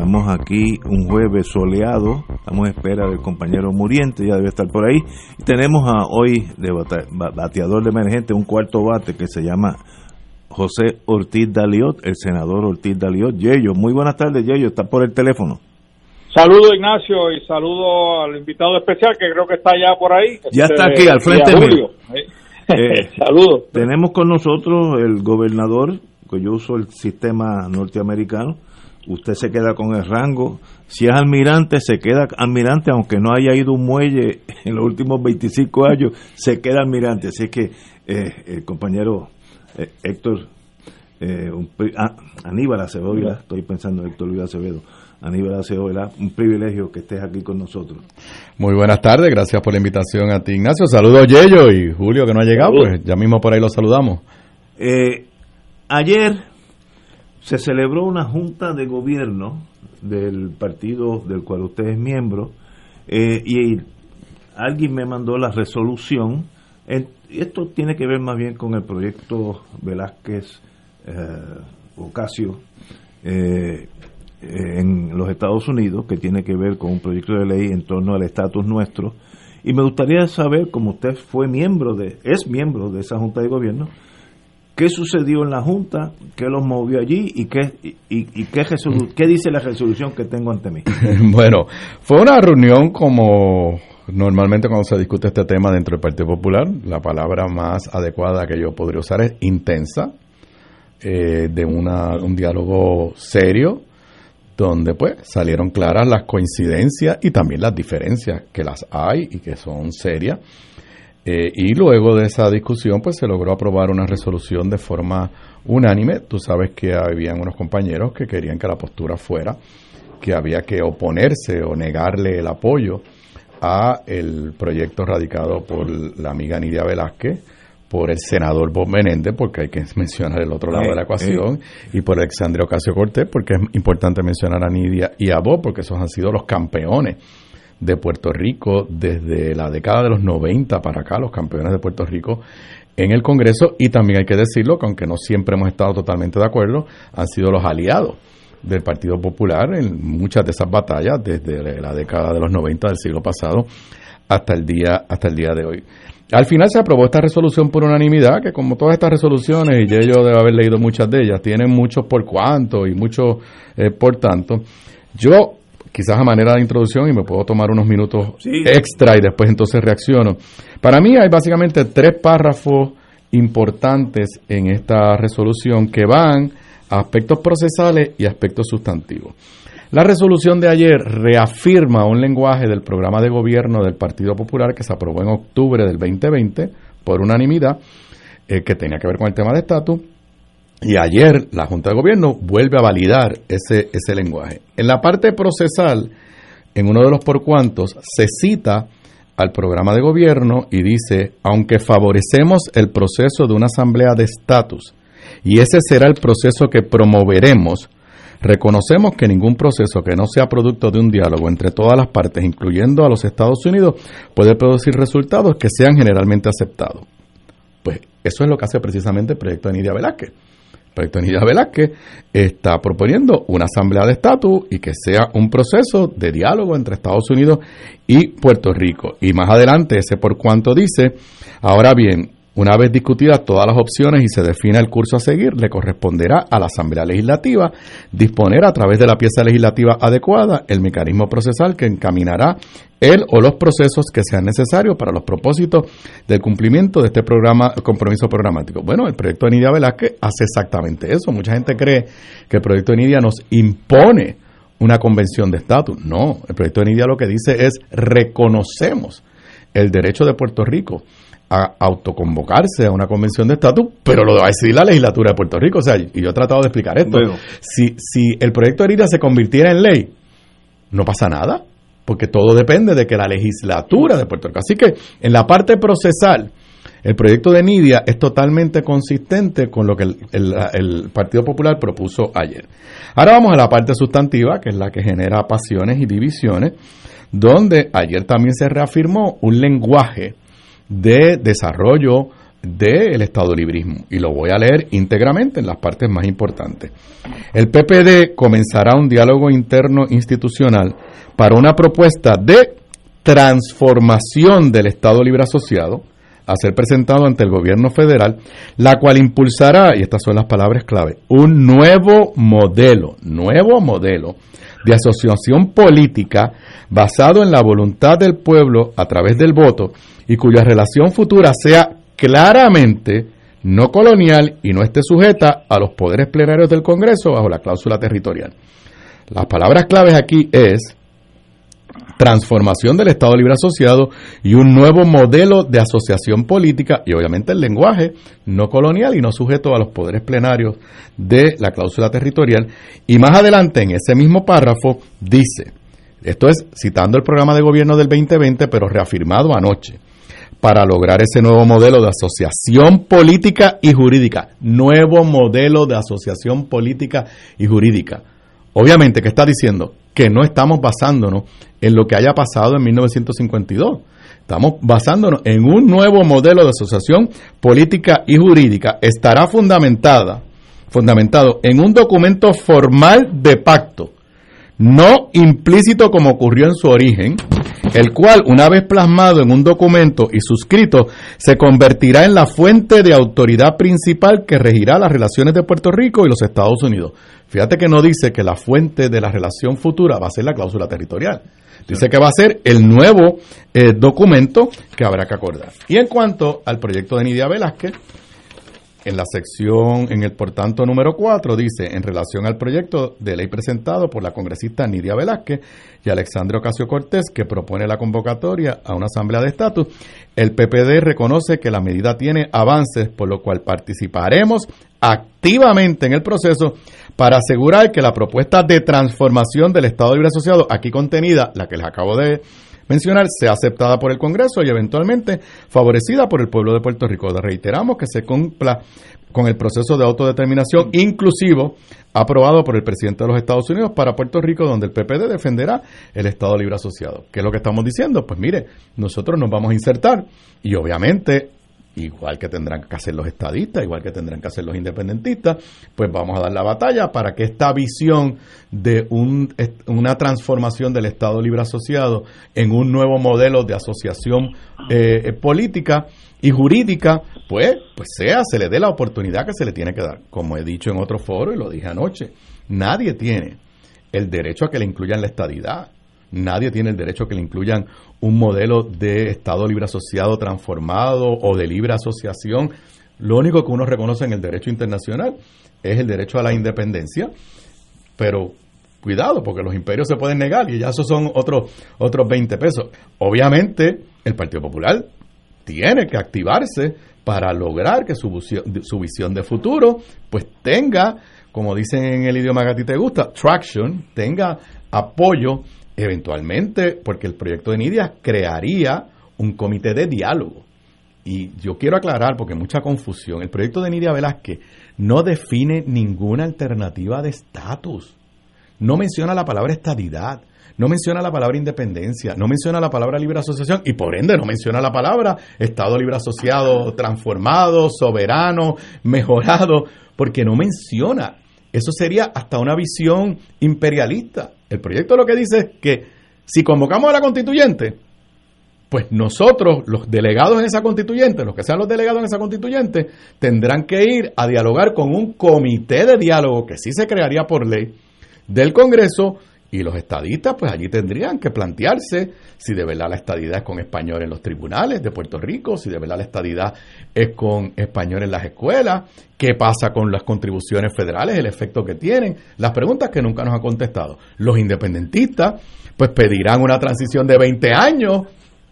Estamos aquí un jueves soleado, estamos a espera del compañero Muriente, ya debe estar por ahí. Y tenemos a hoy de bateador de emergente un cuarto bate que se llama José Ortiz Daliot, el senador Ortiz Daliot. Yello, muy buenas tardes, Yello, está por el teléfono. Saludo Ignacio y saludo al invitado especial que creo que está ya por ahí. Ya está aquí al frente mío. Eh, Saludos. Tenemos con nosotros el gobernador, que yo uso el sistema norteamericano, usted se queda con el rango. Si es almirante, se queda almirante, aunque no haya ido un muelle en los últimos 25 años, se queda almirante. Así que eh, el compañero eh, Héctor, eh, ah, Aníbal Acevedo, estoy pensando Héctor Luis Acevedo, Aníbal Acevedo, un privilegio que estés aquí con nosotros. Muy buenas tardes, gracias por la invitación a ti, Ignacio. Saludos, Yello y Julio, que no ha llegado, pues ya mismo por ahí lo saludamos. ayer se celebró una junta de gobierno del partido del cual usted es miembro eh, y alguien me mandó la resolución. esto tiene que ver más bien con el proyecto Velázquez eh, Ocasio eh, en los Estados Unidos, que tiene que ver con un proyecto de ley en torno al estatus nuestro. Y me gustaría saber, como usted fue miembro de, es miembro de esa junta de gobierno, qué sucedió en la Junta, qué los movió allí y qué, y, qué, qué dice la resolución que tengo ante mí. bueno, fue una reunión como normalmente cuando se discute este tema dentro del Partido Popular, la palabra más adecuada que yo podría usar es intensa, eh, de una, un diálogo serio, donde pues salieron claras las coincidencias y también las diferencias que las hay y que son serias eh, y luego de esa discusión, pues se logró aprobar una resolución de forma unánime. Tú sabes que habían unos compañeros que querían que la postura fuera que había que oponerse o negarle el apoyo a el proyecto radicado por la amiga Nidia Velázquez, por el senador Bob Menéndez, porque hay que mencionar el otro lado de la ecuación, y por Alexandre Ocasio Cortés, porque es importante mencionar a Nidia y a Bob, porque esos han sido los campeones de Puerto Rico desde la década de los 90 para acá, los campeones de Puerto Rico en el Congreso y también hay que decirlo que aunque no siempre hemos estado totalmente de acuerdo, han sido los aliados del Partido Popular en muchas de esas batallas desde la década de los 90 del siglo pasado hasta el día hasta el día de hoy. Al final se aprobó esta resolución por unanimidad, que como todas estas resoluciones, y yo debo haber leído muchas de ellas, tienen muchos por cuanto y muchos eh, por tanto. Yo quizás a manera de introducción y me puedo tomar unos minutos extra y después entonces reacciono. Para mí hay básicamente tres párrafos importantes en esta resolución que van a aspectos procesales y aspectos sustantivos. La resolución de ayer reafirma un lenguaje del programa de gobierno del Partido Popular que se aprobó en octubre del 2020 por unanimidad, eh, que tenía que ver con el tema de estatus, y ayer la Junta de Gobierno vuelve a validar ese, ese lenguaje. En la parte procesal, en uno de los por cuantos, se cita al programa de gobierno y dice, aunque favorecemos el proceso de una asamblea de estatus, y ese será el proceso que promoveremos, reconocemos que ningún proceso que no sea producto de un diálogo entre todas las partes, incluyendo a los Estados Unidos, puede producir resultados que sean generalmente aceptados. Pues eso es lo que hace precisamente el proyecto de Nidia Velázquez Velázquez está proponiendo una asamblea de estatus y que sea un proceso de diálogo entre Estados Unidos y Puerto Rico. Y más adelante, ese por cuanto dice, ahora bien, una vez discutidas todas las opciones y se defina el curso a seguir, le corresponderá a la Asamblea Legislativa disponer a través de la pieza legislativa adecuada el mecanismo procesal que encaminará él o los procesos que sean necesarios para los propósitos del cumplimiento de este programa, compromiso programático. Bueno, el proyecto de Nidia Velázquez hace exactamente eso. Mucha gente cree que el proyecto de Nidia nos impone una convención de estatus. No, el proyecto de Nidia lo que dice es reconocemos el derecho de Puerto Rico a autoconvocarse a una convención de estatus, pero lo va a decidir la legislatura de Puerto Rico. O sea, y yo he tratado de explicar esto. Si, si el proyecto de Nidia se convirtiera en ley, no pasa nada, porque todo depende de que la legislatura de Puerto Rico. Así que en la parte procesal, el proyecto de Nidia es totalmente consistente con lo que el, Partido Popular propuso ayer. Ahora vamos a la parte sustantiva, que es la que genera pasiones y divisiones, donde ayer también se reafirmó un lenguaje de desarrollo del Estado librismo. Y lo voy a leer íntegramente en las partes más importantes. El PPD comenzará un diálogo interno institucional para una propuesta de transformación del Estado Libre Asociado a ser presentado ante el gobierno federal, la cual impulsará, y estas son las palabras clave, un nuevo modelo, nuevo modelo de asociación política basado en la voluntad del pueblo a través del voto y cuya relación futura sea claramente no colonial y no esté sujeta a los poderes plenarios del Congreso bajo la cláusula territorial. Las palabras claves aquí es transformación del Estado Libre Asociado y un nuevo modelo de asociación política y obviamente el lenguaje no colonial y no sujeto a los poderes plenarios de la cláusula territorial. Y más adelante en ese mismo párrafo dice, esto es citando el programa de gobierno del 2020 pero reafirmado anoche, para lograr ese nuevo modelo de asociación política y jurídica, nuevo modelo de asociación política y jurídica. Obviamente, ¿qué está diciendo? Que no estamos basándonos en lo que haya pasado en 1952. Estamos basándonos en un nuevo modelo de asociación política y jurídica. Estará fundamentada, fundamentado en un documento formal de pacto, no implícito como ocurrió en su origen, el cual, una vez plasmado en un documento y suscrito, se convertirá en la fuente de autoridad principal que regirá las relaciones de Puerto Rico y los Estados Unidos. Fíjate que no dice que la fuente de la relación futura va a ser la cláusula territorial. Dice que va a ser el nuevo eh, documento que habrá que acordar. Y en cuanto al proyecto de Nidia Velázquez, en la sección, en el por tanto número 4, dice, en relación al proyecto de ley presentado por la congresista Nidia Velázquez y Alexandre Ocasio Cortés, que propone la convocatoria a una asamblea de estatus, el PPD reconoce que la medida tiene avances, por lo cual participaremos activamente en el proceso para asegurar que la propuesta de transformación del Estado Libre Asociado, aquí contenida, la que les acabo de mencionar, sea aceptada por el Congreso y eventualmente favorecida por el pueblo de Puerto Rico. Reiteramos que se cumpla con el proceso de autodeterminación inclusivo aprobado por el presidente de los Estados Unidos para Puerto Rico, donde el PPD defenderá el Estado Libre Asociado. ¿Qué es lo que estamos diciendo? Pues mire, nosotros nos vamos a insertar y obviamente igual que tendrán que hacer los estadistas, igual que tendrán que hacer los independentistas, pues vamos a dar la batalla para que esta visión de un, una transformación del Estado Libre Asociado en un nuevo modelo de asociación eh, política y jurídica, pues, pues sea, se le dé la oportunidad que se le tiene que dar. Como he dicho en otro foro y lo dije anoche, nadie tiene el derecho a que le incluyan la estadidad Nadie tiene el derecho que le incluyan un modelo de Estado libre asociado transformado o de libre asociación. Lo único que uno reconoce en el derecho internacional es el derecho a la independencia, pero cuidado, porque los imperios se pueden negar y ya esos son otros, otros 20 pesos. Obviamente, el Partido Popular tiene que activarse para lograr que su, su visión de futuro pues tenga, como dicen en el idioma que a ti te gusta, traction, tenga apoyo eventualmente, porque el proyecto de Nidia crearía un comité de diálogo. Y yo quiero aclarar, porque mucha confusión, el proyecto de Nidia Velázquez no define ninguna alternativa de estatus. No menciona la palabra estadidad, no menciona la palabra independencia, no menciona la palabra libre asociación y por ende no menciona la palabra Estado libre asociado transformado, soberano, mejorado, porque no menciona. Eso sería hasta una visión imperialista. El proyecto lo que dice es que si convocamos a la constituyente, pues nosotros, los delegados en esa constituyente, los que sean los delegados en esa constituyente, tendrán que ir a dialogar con un comité de diálogo que sí se crearía por ley del Congreso y los estadistas, pues allí tendrían que plantearse si de verdad la estadidad es con español en los tribunales de Puerto Rico, si de verdad la estadidad es con español en las escuelas, qué pasa con las contribuciones federales, el efecto que tienen, las preguntas que nunca nos han contestado. Los independentistas, pues pedirán una transición de 20 años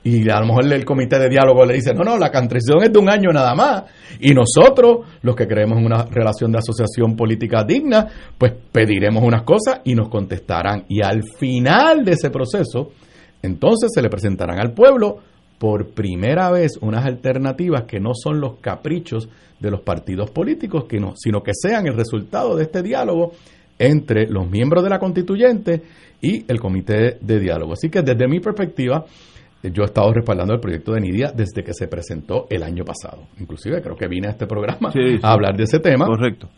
Y a lo mejor el comité de diálogo le dice, no, no, la transición es de un año nada más. Y nosotros, los que creemos en una relación de asociación política digna, pues pediremos unas cosas y nos contestarán. Y al final de ese proceso, entonces se le presentarán al pueblo por primera vez unas alternativas que no son los caprichos de los partidos políticos, que no, sino que sean el resultado de este diálogo entre los miembros de la constituyente y el comité de diálogo. Así que desde mi perspectiva, yo he estado respaldando el proyecto de Nidia desde que se presentó el año pasado. Inclusive creo que vine a este programa a hablar de ese tema. Correcto.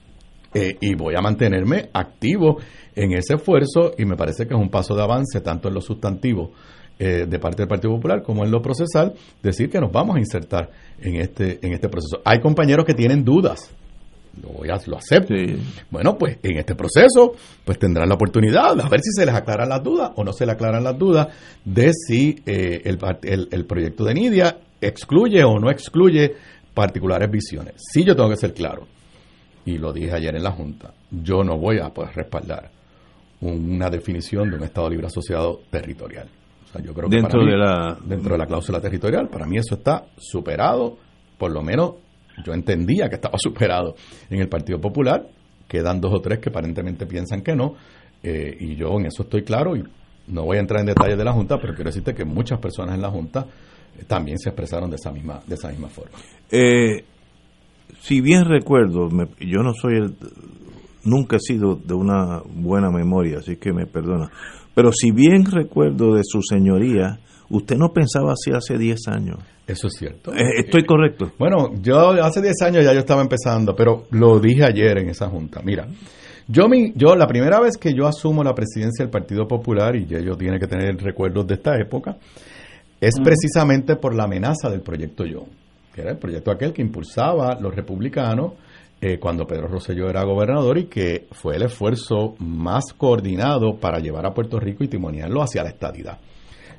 Eh, y voy a mantenerme activo en ese esfuerzo y me parece que es un paso de avance tanto en lo sustantivo eh, de parte del Partido Popular como en lo procesal, decir que nos vamos a insertar en este, en este proceso. Hay compañeros que tienen dudas lo voy a, lo acepto. Bueno, pues en este proceso, pues tendrán la oportunidad de a ver si se les aclaran las dudas o no se les aclaran las dudas de si eh, el, el, proyecto de Nidia excluye o no excluye particulares visiones. Sí, yo tengo que ser claro, y lo dije ayer en la Junta, yo no voy a poder respaldar una definición de un Estado libre asociado territorial. O sea, yo creo que dentro, de la... dentro de la cláusula territorial, para mí eso está superado, por lo menos yo entendía que estaba superado en el Partido Popular, quedan dos o tres que aparentemente piensan que no, eh, y yo en eso estoy claro y no voy a entrar en detalles de la Junta, pero quiero decirte que muchas personas en la Junta eh, también se expresaron de esa misma, de esa misma forma. Eh, si bien recuerdo, yo no soy el, nunca he sido de una buena memoria, así que me perdona, pero si bien recuerdo de su señoría, usted no pensaba así hace 10 años. Eso es cierto. Eh, estoy correcto. Bueno, yo hace 10 años ya yo estaba empezando, pero lo dije ayer en esa junta. Mira, yo, mi, yo la primera vez que yo asumo la presidencia del Partido Popular, y ellos tiene que tener recuerdos de esta época, es precisamente por la amenaza del proyecto Yo, que era el proyecto aquel que impulsaba los republicanos eh, cuando Pedro Rosselló era gobernador y que fue el esfuerzo más coordinado para llevar a Puerto Rico y timoniarlo hacia la estadidad.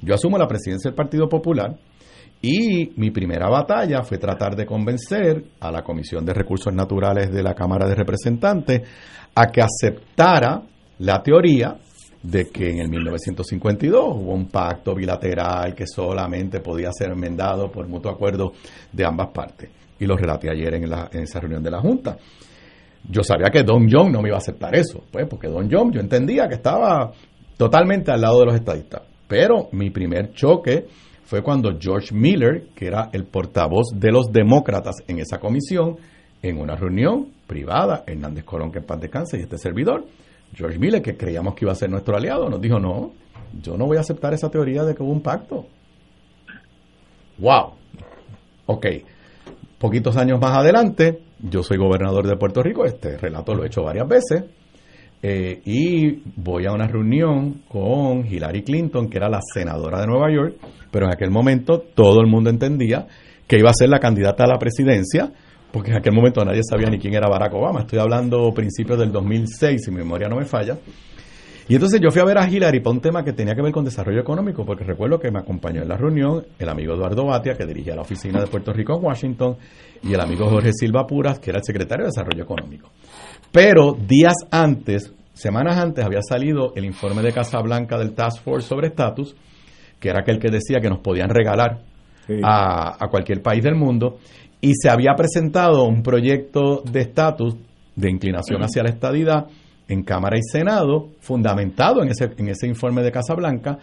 Yo asumo la presidencia del Partido Popular y mi primera batalla fue tratar de convencer a la Comisión de Recursos Naturales de la Cámara de Representantes a que aceptara la teoría de que en el 1952 hubo un pacto bilateral que solamente podía ser enmendado por mutuo acuerdo de ambas partes. Y lo relaté ayer en, en esa reunión de la Junta. Yo sabía que Don John no me iba a aceptar eso, pues porque Don John yo entendía que estaba totalmente al lado de los estadistas. Pero mi primer choque fue cuando George Miller, que era el portavoz de los demócratas en esa comisión, en una reunión privada, Hernández Colón, que en paz descanse, y este servidor, George Miller, que creíamos que iba a ser nuestro aliado, nos dijo, no, yo no voy a aceptar esa teoría de que hubo un pacto. ¡Wow! Ok, poquitos años más adelante, yo soy gobernador de Puerto Rico, este relato lo he hecho varias veces, eh, y voy a una reunión con Hillary Clinton, que era la senadora de Nueva York, pero en aquel momento todo el mundo entendía que iba a ser la candidata a la presidencia, porque en aquel momento nadie sabía ni quién era Barack Obama. Estoy hablando principios del 2006, si mi memoria no me falla. Y entonces yo fui a ver a Hillary para un tema que tenía que ver con desarrollo económico, porque recuerdo que me acompañó en la reunión el amigo Eduardo Batia, que dirigía la oficina de Puerto Rico en Washington, y el amigo Jorge Silva Puras, que era el secretario de Desarrollo Económico. Pero días antes, semanas antes, había salido el informe de Casa Blanca del Task Force sobre estatus, que era aquel que decía que nos podían regalar a, cualquier país del mundo, y se había presentado un proyecto de estatus de inclinación hacia la estadidad en Cámara y Senado, fundamentado en ese, en ese informe de Casa Blanca,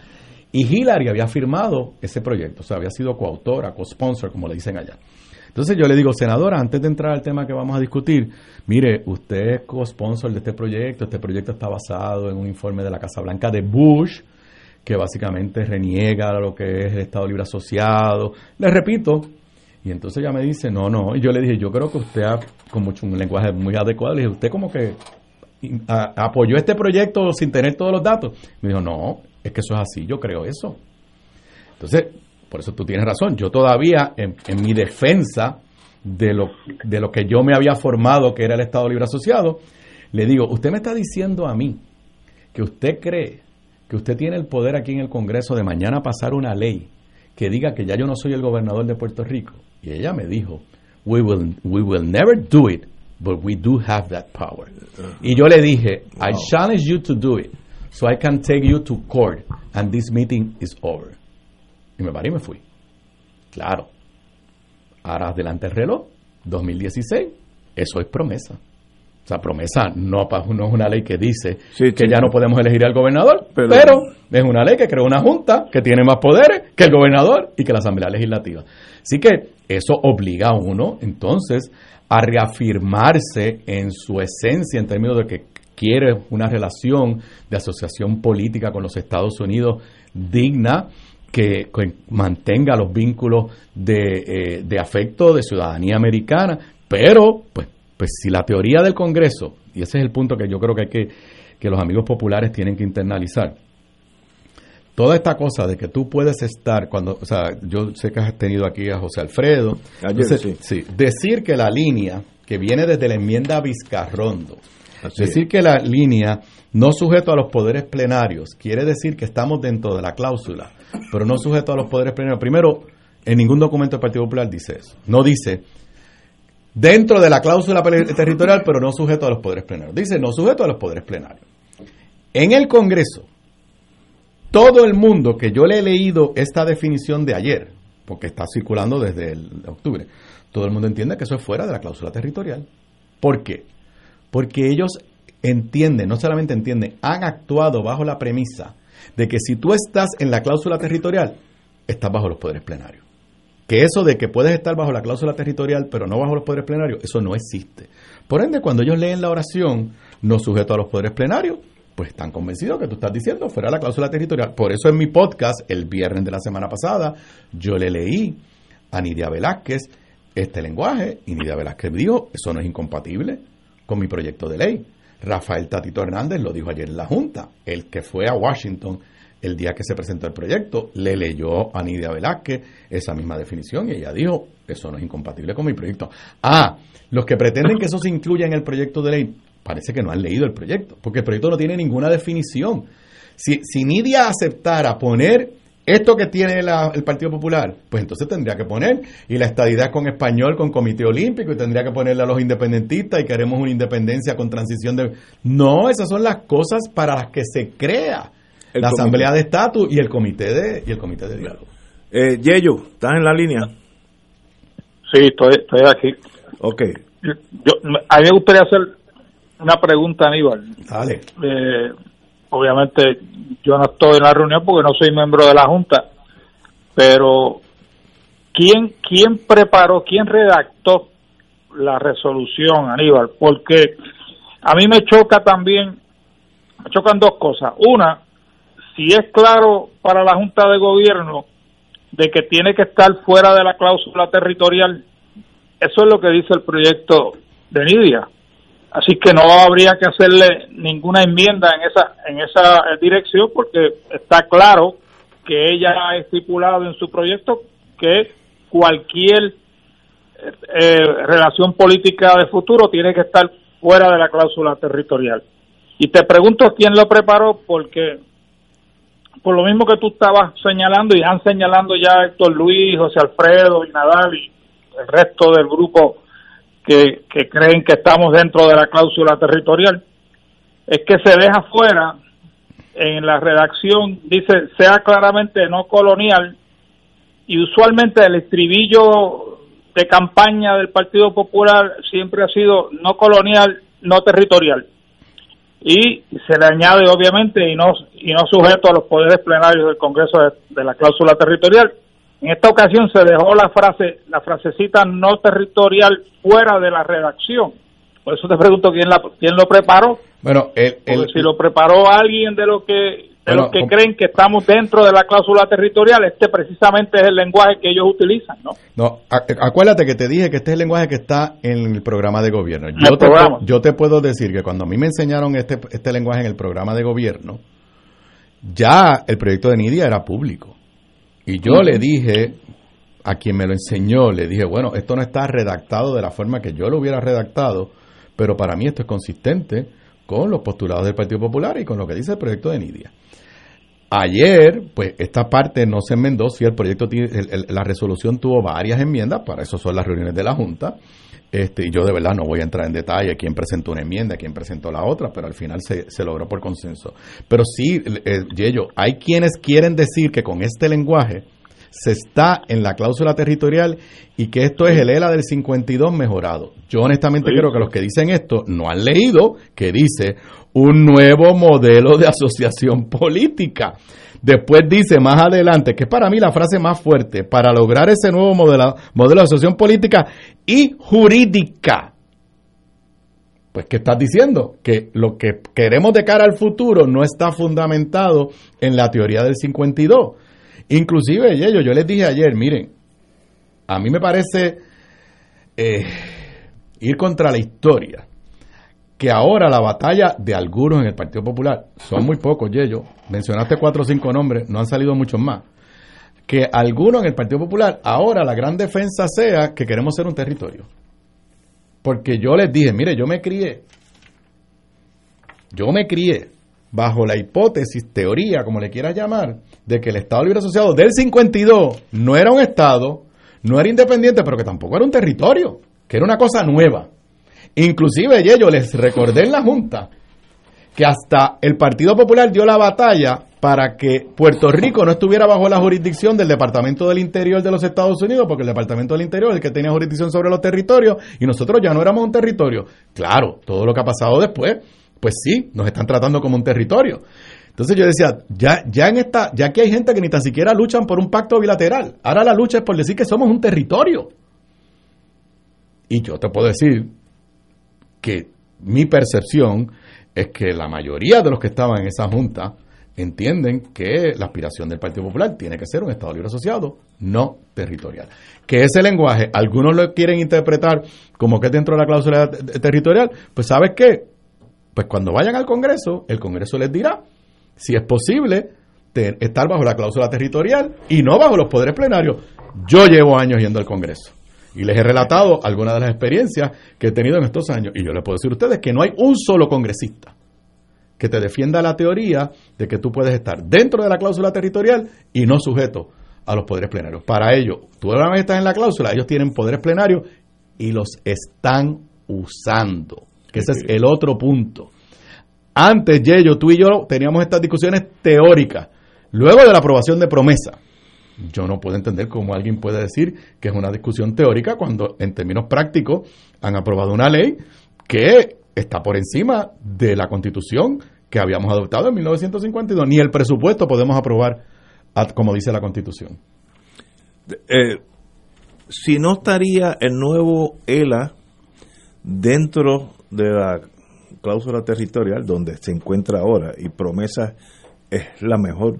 y Hillary había firmado ese proyecto, o sea, había sido coautora, co-sponsor, como le dicen allá. Entonces yo le digo, senadora, antes de entrar al tema que vamos a discutir, mire, usted es co-sponsor de este proyecto, este proyecto está basado en un informe de la Casa Blanca de Bush, que básicamente reniega lo que es el Estado Libre Asociado. Le repito, y entonces ella me dice, no, no, y yo le dije, yo creo que usted, ha, con mucho, un lenguaje muy adecuado, le dije, usted como que apoyó este proyecto sin tener todos los datos. Me dijo, no, es que eso es así, yo creo eso. Entonces, por eso tú tienes razón. Yo todavía, en, mi defensa de lo, de lo que yo me había formado, que era el Estado Libre Asociado, le digo, usted me está diciendo a mí que usted cree que usted tiene el poder aquí en el Congreso de mañana pasar una ley que diga que ya yo no soy el gobernador de Puerto Rico. Y ella me dijo, we will, we will never do it, but we do have that power. Y yo le dije, I challenge you to do it, so I can take you to court, and this meeting is over. Y me paré y me fui. Claro, ahora adelante el reloj, 2016, eso es promesa. O sea, promesa no, no es una ley que dice que ya no podemos elegir al gobernador, pero, es una ley que creó una junta que tiene más poderes que el gobernador y que la Asamblea Legislativa. Así que eso obliga a uno entonces a reafirmarse en su esencia en términos de que quiere una relación de asociación política con los Estados Unidos digna, que, mantenga los vínculos de, eh, de afecto de ciudadanía americana, pero pues pues si la teoría del Congreso, y ese es el punto que yo creo que hay que, que los amigos populares tienen que internalizar, toda esta cosa de que tú puedes estar cuando, o sea, yo sé que has tenido aquí a José Alfredo, sí. decir que la línea que viene desde la enmienda Vizcarrondo, decir que la línea no sujeto a los poderes plenarios, quiere decir que estamos dentro de la cláusula, pero no sujeto a los poderes plenarios. Primero, en ningún documento del Partido Popular dice eso. No dice dentro de la cláusula territorial, pero no sujeto a los poderes plenarios. Dice no sujeto a los poderes plenarios. En el Congreso, todo el mundo que yo le he leído esta definición de ayer, porque está circulando desde octubre, todo el mundo entiende que eso es fuera de la cláusula territorial. ¿Por qué? Porque ellos entienden, no solamente entienden, han actuado bajo la premisa de que si tú estás en la cláusula territorial, estás bajo los poderes plenarios que eso de que puedes estar bajo la cláusula territorial pero no bajo los poderes plenarios, eso no existe. Por ende, cuando ellos leen la oración no sujeto a los poderes plenarios, pues están convencidos que tú estás diciendo fuera la cláusula territorial. Por eso en mi podcast, el viernes de la semana pasada, yo le leí a Nidia Velázquez este lenguaje y Nidia Velázquez dijo, eso no es incompatible con mi proyecto de ley. Rafael Tatito Hernández lo dijo ayer en la Junta, el que fue a Washington el día que se presentó el proyecto, le leyó a Nidia Velázquez esa misma definición y ella dijo, eso no es incompatible con mi proyecto. Ah, los que pretenden que eso se incluya en el proyecto de ley, parece que no han leído el proyecto, porque el proyecto no tiene ninguna definición. Si, si Nidia aceptara poner esto que tiene el Partido Popular, pues entonces tendría que poner, y la estadidad con español, con Comité Olímpico, y tendría que ponerle a los independentistas, y queremos una independencia con transición de... No, esas son las cosas para las que se crea la Asamblea de Estatus y el Comité de, y el comité de Diálogo. Eh, Yeyo, ¿estás en la línea? Sí, estoy, estoy aquí. Ok. Yo, a mí me gustaría hacer una pregunta, Aníbal. Dale. Eh, obviamente, yo no estoy en la reunión porque no soy miembro de la Junta, pero ¿quién, quién preparó, quién redactó la resolución, Aníbal? Porque a mí me choca también, me chocan dos cosas. Una, si es claro para la Junta de Gobierno de que tiene que estar fuera de la cláusula territorial, eso es lo que dice el proyecto de Nidia. Así que no habría que hacerle ninguna enmienda en esa en esa dirección porque está claro que ella ha estipulado en su proyecto que cualquier eh, relación política de futuro tiene que estar fuera de la cláusula territorial. Y te pregunto quién lo preparó porque por lo mismo que tú estabas señalando y han señalando ya Héctor Luis, José Alfredo y Nadal y el resto del grupo que, creen que estamos dentro de la cláusula territorial, es que se deja fuera en la redacción, dice, sea claramente no colonial y usualmente el estribillo de campaña del Partido Popular siempre ha sido no colonial, no territorial y se le añade obviamente y no y no sujeto a los poderes plenarios del Congreso de, la cláusula territorial. En esta ocasión se dejó la frase la frasecita no territorial fuera de la redacción. Por eso te pregunto quién la quién lo preparó. Bueno, si lo preparó alguien de lo que de los que creen que estamos dentro de la cláusula territorial, este precisamente es el lenguaje que ellos utilizan, ¿no? No, acuérdate que te dije que este es el lenguaje que está en el programa de gobierno. Yo, te, yo te puedo decir que cuando a mí me enseñaron este, este lenguaje en el programa de gobierno, ya el proyecto de Nidia era público. Y yo le dije a quien me lo enseñó, le dije, bueno, esto no está redactado de la forma que yo lo hubiera redactado, pero para mí esto es consistente con los postulados del Partido Popular y con lo que dice el proyecto de Nidia. Ayer, pues esta parte no se enmendó, si el proyecto, tiene, la resolución tuvo varias enmiendas, para eso son las reuniones de la Junta, este, y yo de verdad no voy a entrar en detalle quién presentó una enmienda, quién presentó la otra, pero al final se, se logró por consenso. Pero sí, eh, Yello, hay quienes quieren decir que con este lenguaje se está en la cláusula territorial y que esto es el ELA del 52 mejorado. Yo honestamente creo que los que dicen esto no han leído que dice un nuevo modelo de asociación política. Después dice más adelante, que es para mí la frase más fuerte, para lograr ese nuevo modelo, modelo de asociación política y jurídica. Pues, ¿qué estás diciendo? Que lo que queremos de cara al futuro no está fundamentado en la teoría del 52. Inclusive, yo, yo les dije ayer, miren, a mí me parece eh, ir contra la historia que ahora la batalla de algunos en el Partido Popular, son muy pocos, Yello, mencionaste cuatro o cinco nombres, no han salido muchos más, que algunos en el Partido Popular, ahora la gran defensa sea que queremos ser un territorio. Porque yo les dije, mire, yo me crié, yo me crié bajo la hipótesis, teoría, como le quieras llamar, de que el Estado Libre Asociado del 52 no era un Estado, no era independiente, pero que tampoco era un territorio, que era una cosa nueva. Inclusive yo les recordé en la Junta que hasta el Partido Popular dio la batalla para que Puerto Rico no estuviera bajo la jurisdicción del Departamento del Interior de los Estados Unidos, porque el Departamento del Interior es el que tenía jurisdicción sobre los territorios y nosotros ya no éramos un territorio. Claro, todo lo que ha pasado después, pues sí, nos están tratando como un territorio. Entonces yo decía, ya, ya en esta, ya que hay gente que ni tan siquiera luchan por un pacto bilateral, ahora la lucha es por decir que somos un territorio. Y yo te puedo decir, que mi percepción es que la mayoría de los que estaban en esa junta entienden que la aspiración del Partido Popular tiene que ser un Estado libre asociado, no territorial. Que ese lenguaje, algunos lo quieren interpretar como que dentro de la cláusula territorial, pues ¿sabes qué? Pues cuando vayan al Congreso, el Congreso les dirá si es posible estar bajo la cláusula territorial y no bajo los poderes plenarios. Yo llevo años yendo al Congreso. Y les he relatado algunas de las experiencias que he tenido en estos años. Y yo les puedo decir a ustedes que no hay un solo congresista que te defienda la teoría de que tú puedes estar dentro de la cláusula territorial y no sujeto a los poderes plenarios. Para ello, tú vez estás en la cláusula, ellos tienen poderes plenarios y los están usando. Que ese es el otro punto. Antes, Yello, tú y yo teníamos estas discusiones teóricas. Luego de la aprobación de promesa, yo no puedo entender cómo alguien puede decir que es una discusión teórica cuando en términos prácticos han aprobado una ley que está por encima de la constitución que habíamos adoptado en 1952. Ni el presupuesto podemos aprobar como dice la constitución. Eh, si no estaría el nuevo ELA dentro de la cláusula territorial donde se encuentra ahora y promesa es la mejor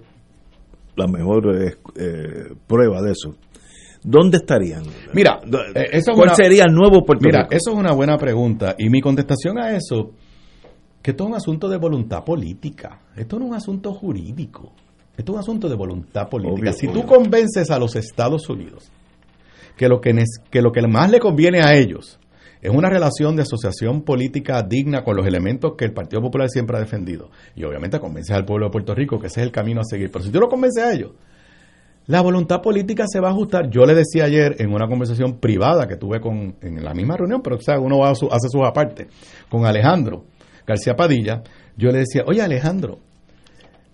la mejor eh, eh, prueba de eso. ¿Dónde estarían? Mira, eh, eso ¿cuál sería el nuevo Puerto Mira, eso es una buena pregunta. Y mi contestación a eso, que esto es un asunto de voluntad política. Esto no es un asunto jurídico. Esto es un asunto de voluntad política. si tú convences a los Estados Unidos que lo que, que lo que más le conviene a ellos es una relación de asociación política digna con los elementos que el Partido Popular siempre ha defendido. Y obviamente convences al pueblo de Puerto Rico que ese es el camino a seguir. Pero si tú lo convences a ellos, la voluntad política se va a ajustar. Yo le decía ayer en una conversación privada que tuve con, en la misma reunión, pero o sea, uno va a su, hace con Alejandro García Padilla, yo le decía, oye Alejandro,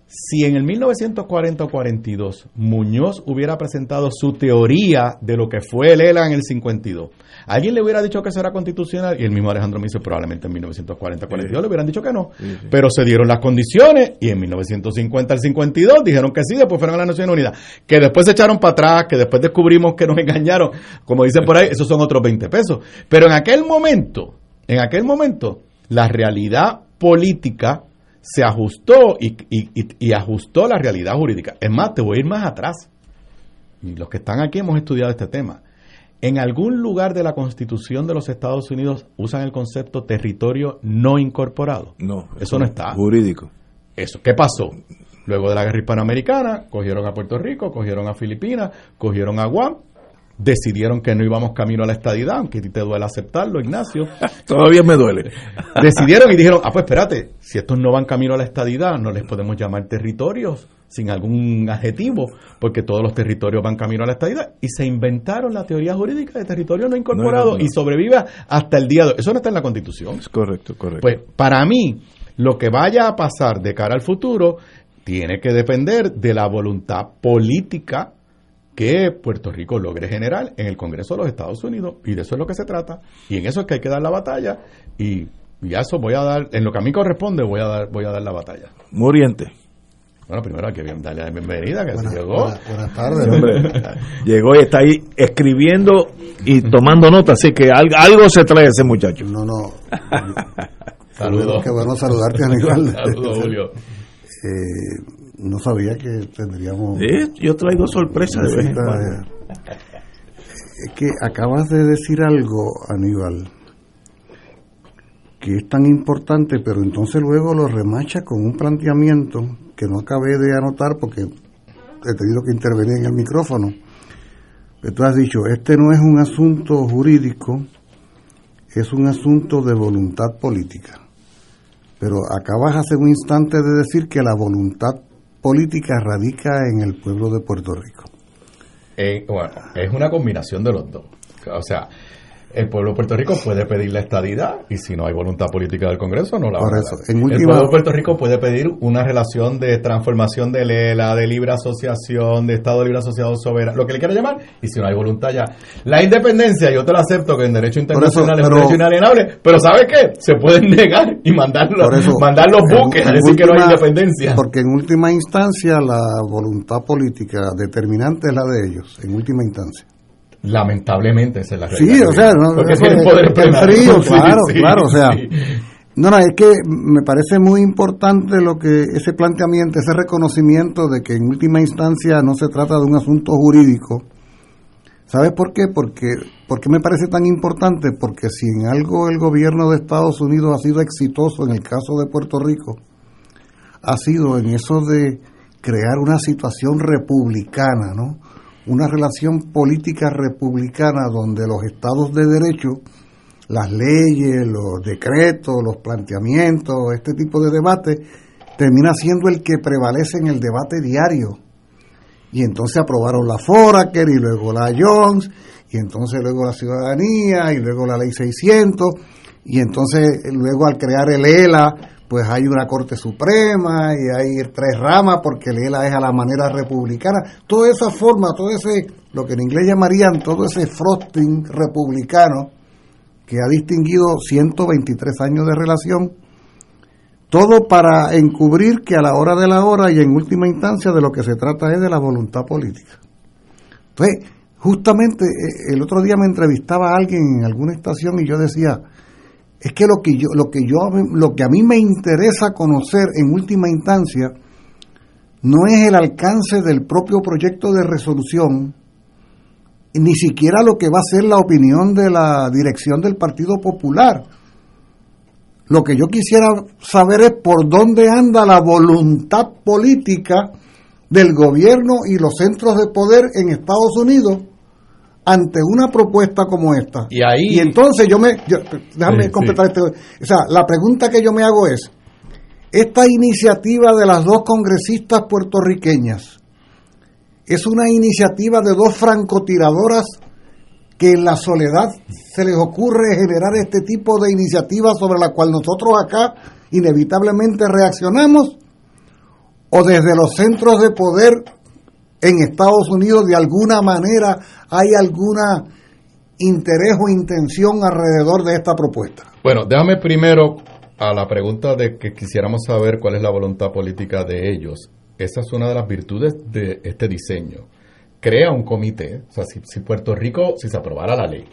si en el 1940 o 42 Muñoz hubiera presentado su teoría de lo que fue el ELA en el 52, alguien le hubiera dicho que eso era constitucional y el mismo Alejandro me dice probablemente en 1940 42 le hubieran dicho que no, pero se dieron las condiciones y en 1950 al 52 dijeron que sí, después fueron a la Naciones Unidas, que después se echaron para atrás, que después descubrimos que nos engañaron, como dicen por ahí, esos son otros 20 pesos, pero en aquel momento, en aquel momento, la realidad política se ajustó y, ajustó la realidad jurídica. Es más, te voy a ir más atrás. Y los que están aquí hemos estudiado este tema. En algún lugar de la Constitución de los Estados Unidos usan el concepto territorio no incorporado. No, eso, no está. Jurídico. Eso, ¿qué pasó? Luego de la guerra hispanoamericana, cogieron a Puerto Rico, cogieron a Filipinas, cogieron a Guam decidieron que no íbamos camino a la estadidad, aunque te duele aceptarlo, Ignacio. Todavía me duele. Decidieron y dijeron, ah, pues espérate, si estos no van camino a la estadidad, no les podemos llamar territorios sin algún adjetivo, porque todos los territorios van camino a la estadidad. Y se inventaron la teoría jurídica de territorio no incorporado y sobrevive hasta el día de hoy. Eso no está en la Constitución. Es correcto, correcto. Pues para mí, lo que vaya a pasar de cara al futuro tiene que depender de la voluntad política que Puerto Rico logre generar en el Congreso de los Estados Unidos y de eso es lo que se trata y en eso es que hay que dar la batalla y, y a eso voy a dar en lo que a mí corresponde voy a dar voy a dar la batalla Muriente. bueno primero hay que darle la bienvenida que Buenas, se llegó buenas- buenas tardes. Hombre, llegó y está ahí escribiendo y tomando nota, así que algo, algo se trae ese muchacho. No, no. saludos Qué bueno saludarte, Aníbal. saludos Julio Eh, no sabía que tendríamos. Sí, yo traigo sorpresas de vez en cuando. Es que acabas de decir algo, Aníbal, que es tan importante, pero entonces luego lo remacha con un planteamiento que no acabé de anotar porque he tenido que intervenir en el micrófono. Pero tú has dicho, este no es un asunto jurídico, es un asunto de voluntad política. Pero acabas hace un instante de decir que la voluntad política radica en el pueblo de Puerto Rico. Eh, bueno, es una combinación de los dos. O sea, el pueblo de Puerto Rico puede pedir la estadidad y si no hay voluntad política del Congreso no la Por va eso, en El última- pueblo de Puerto Rico puede pedir una relación de transformación de LELA, de libre asociación, de Estado libre asociado soberano, lo que le quiera llamar, y si no hay voluntad ya. La independencia, yo te lo acepto que en derecho internacional es un pero- derecho inalienable, pero ¿sabes qué? Se pueden negar y mandarlo, Por eso, mandar los en- buques a decir que no hay independencia. Porque en última instancia la voluntad política determinante es la de ellos, en última instancia. Lamentablemente esa es la Sí, realidad. o sea, no, porque tienen poder frío, Sí, claro, sí, claro, o sea, sí. No, no, es que me parece muy importante lo que ese planteamiento, ese reconocimiento de que en última instancia no se trata de un asunto jurídico. ¿Sabes por qué? Porque, porque me parece tan importante, porque si en algo el gobierno de Estados Unidos ha sido exitoso en el caso de Puerto Rico, ha sido en eso de crear una situación republicana, ¿no? Una relación política republicana donde los estados de derecho, las leyes, los decretos, los planteamientos, este tipo de debate, termina siendo el que prevalece en el debate diario. Y entonces aprobaron la Foraker y luego la Jones, y entonces luego la ciudadanía, y luego la ley 600, y entonces luego al crear el ELA, pues hay una Corte Suprema y hay tres ramas porque el ELA es a la manera republicana. Toda esa forma, todo ese, lo que en inglés llamarían todo ese frosting republicano que ha distinguido 123 años de relación, todo para encubrir que a la hora de la hora y en última instancia de lo que se trata es de la voluntad política. Entonces, justamente eh, el otro día me entrevistaba alguien en alguna estación y yo decía, es que lo que yo lo que yo lo que a mí me interesa conocer en última instancia no es el alcance del propio proyecto de resolución ni siquiera lo que va a ser la opinión de la dirección del Partido Popular. Lo que yo quisiera saber es por dónde anda la voluntad política del gobierno y los centros de poder en Estados Unidos ante una propuesta como esta. Y ahí- Y entonces yo me... yo- déjame Sí, completar este... O sea, la pregunta que yo me hago es, esta iniciativa de las dos congresistas puertorriqueñas es una iniciativa de dos francotiradoras que en la soledad se les ocurre generar este tipo de iniciativas sobre la cual nosotros acá inevitablemente reaccionamos o desde los centros de poder en Estados Unidos de alguna manera hay alguna interés o intención alrededor de esta propuesta. Bueno, déjame primero a la pregunta de que quisiéramos saber cuál es la voluntad política de ellos. Esa es una de las virtudes de este diseño. Crea un comité, o sea, si, si Puerto Rico, si se aprobara la ley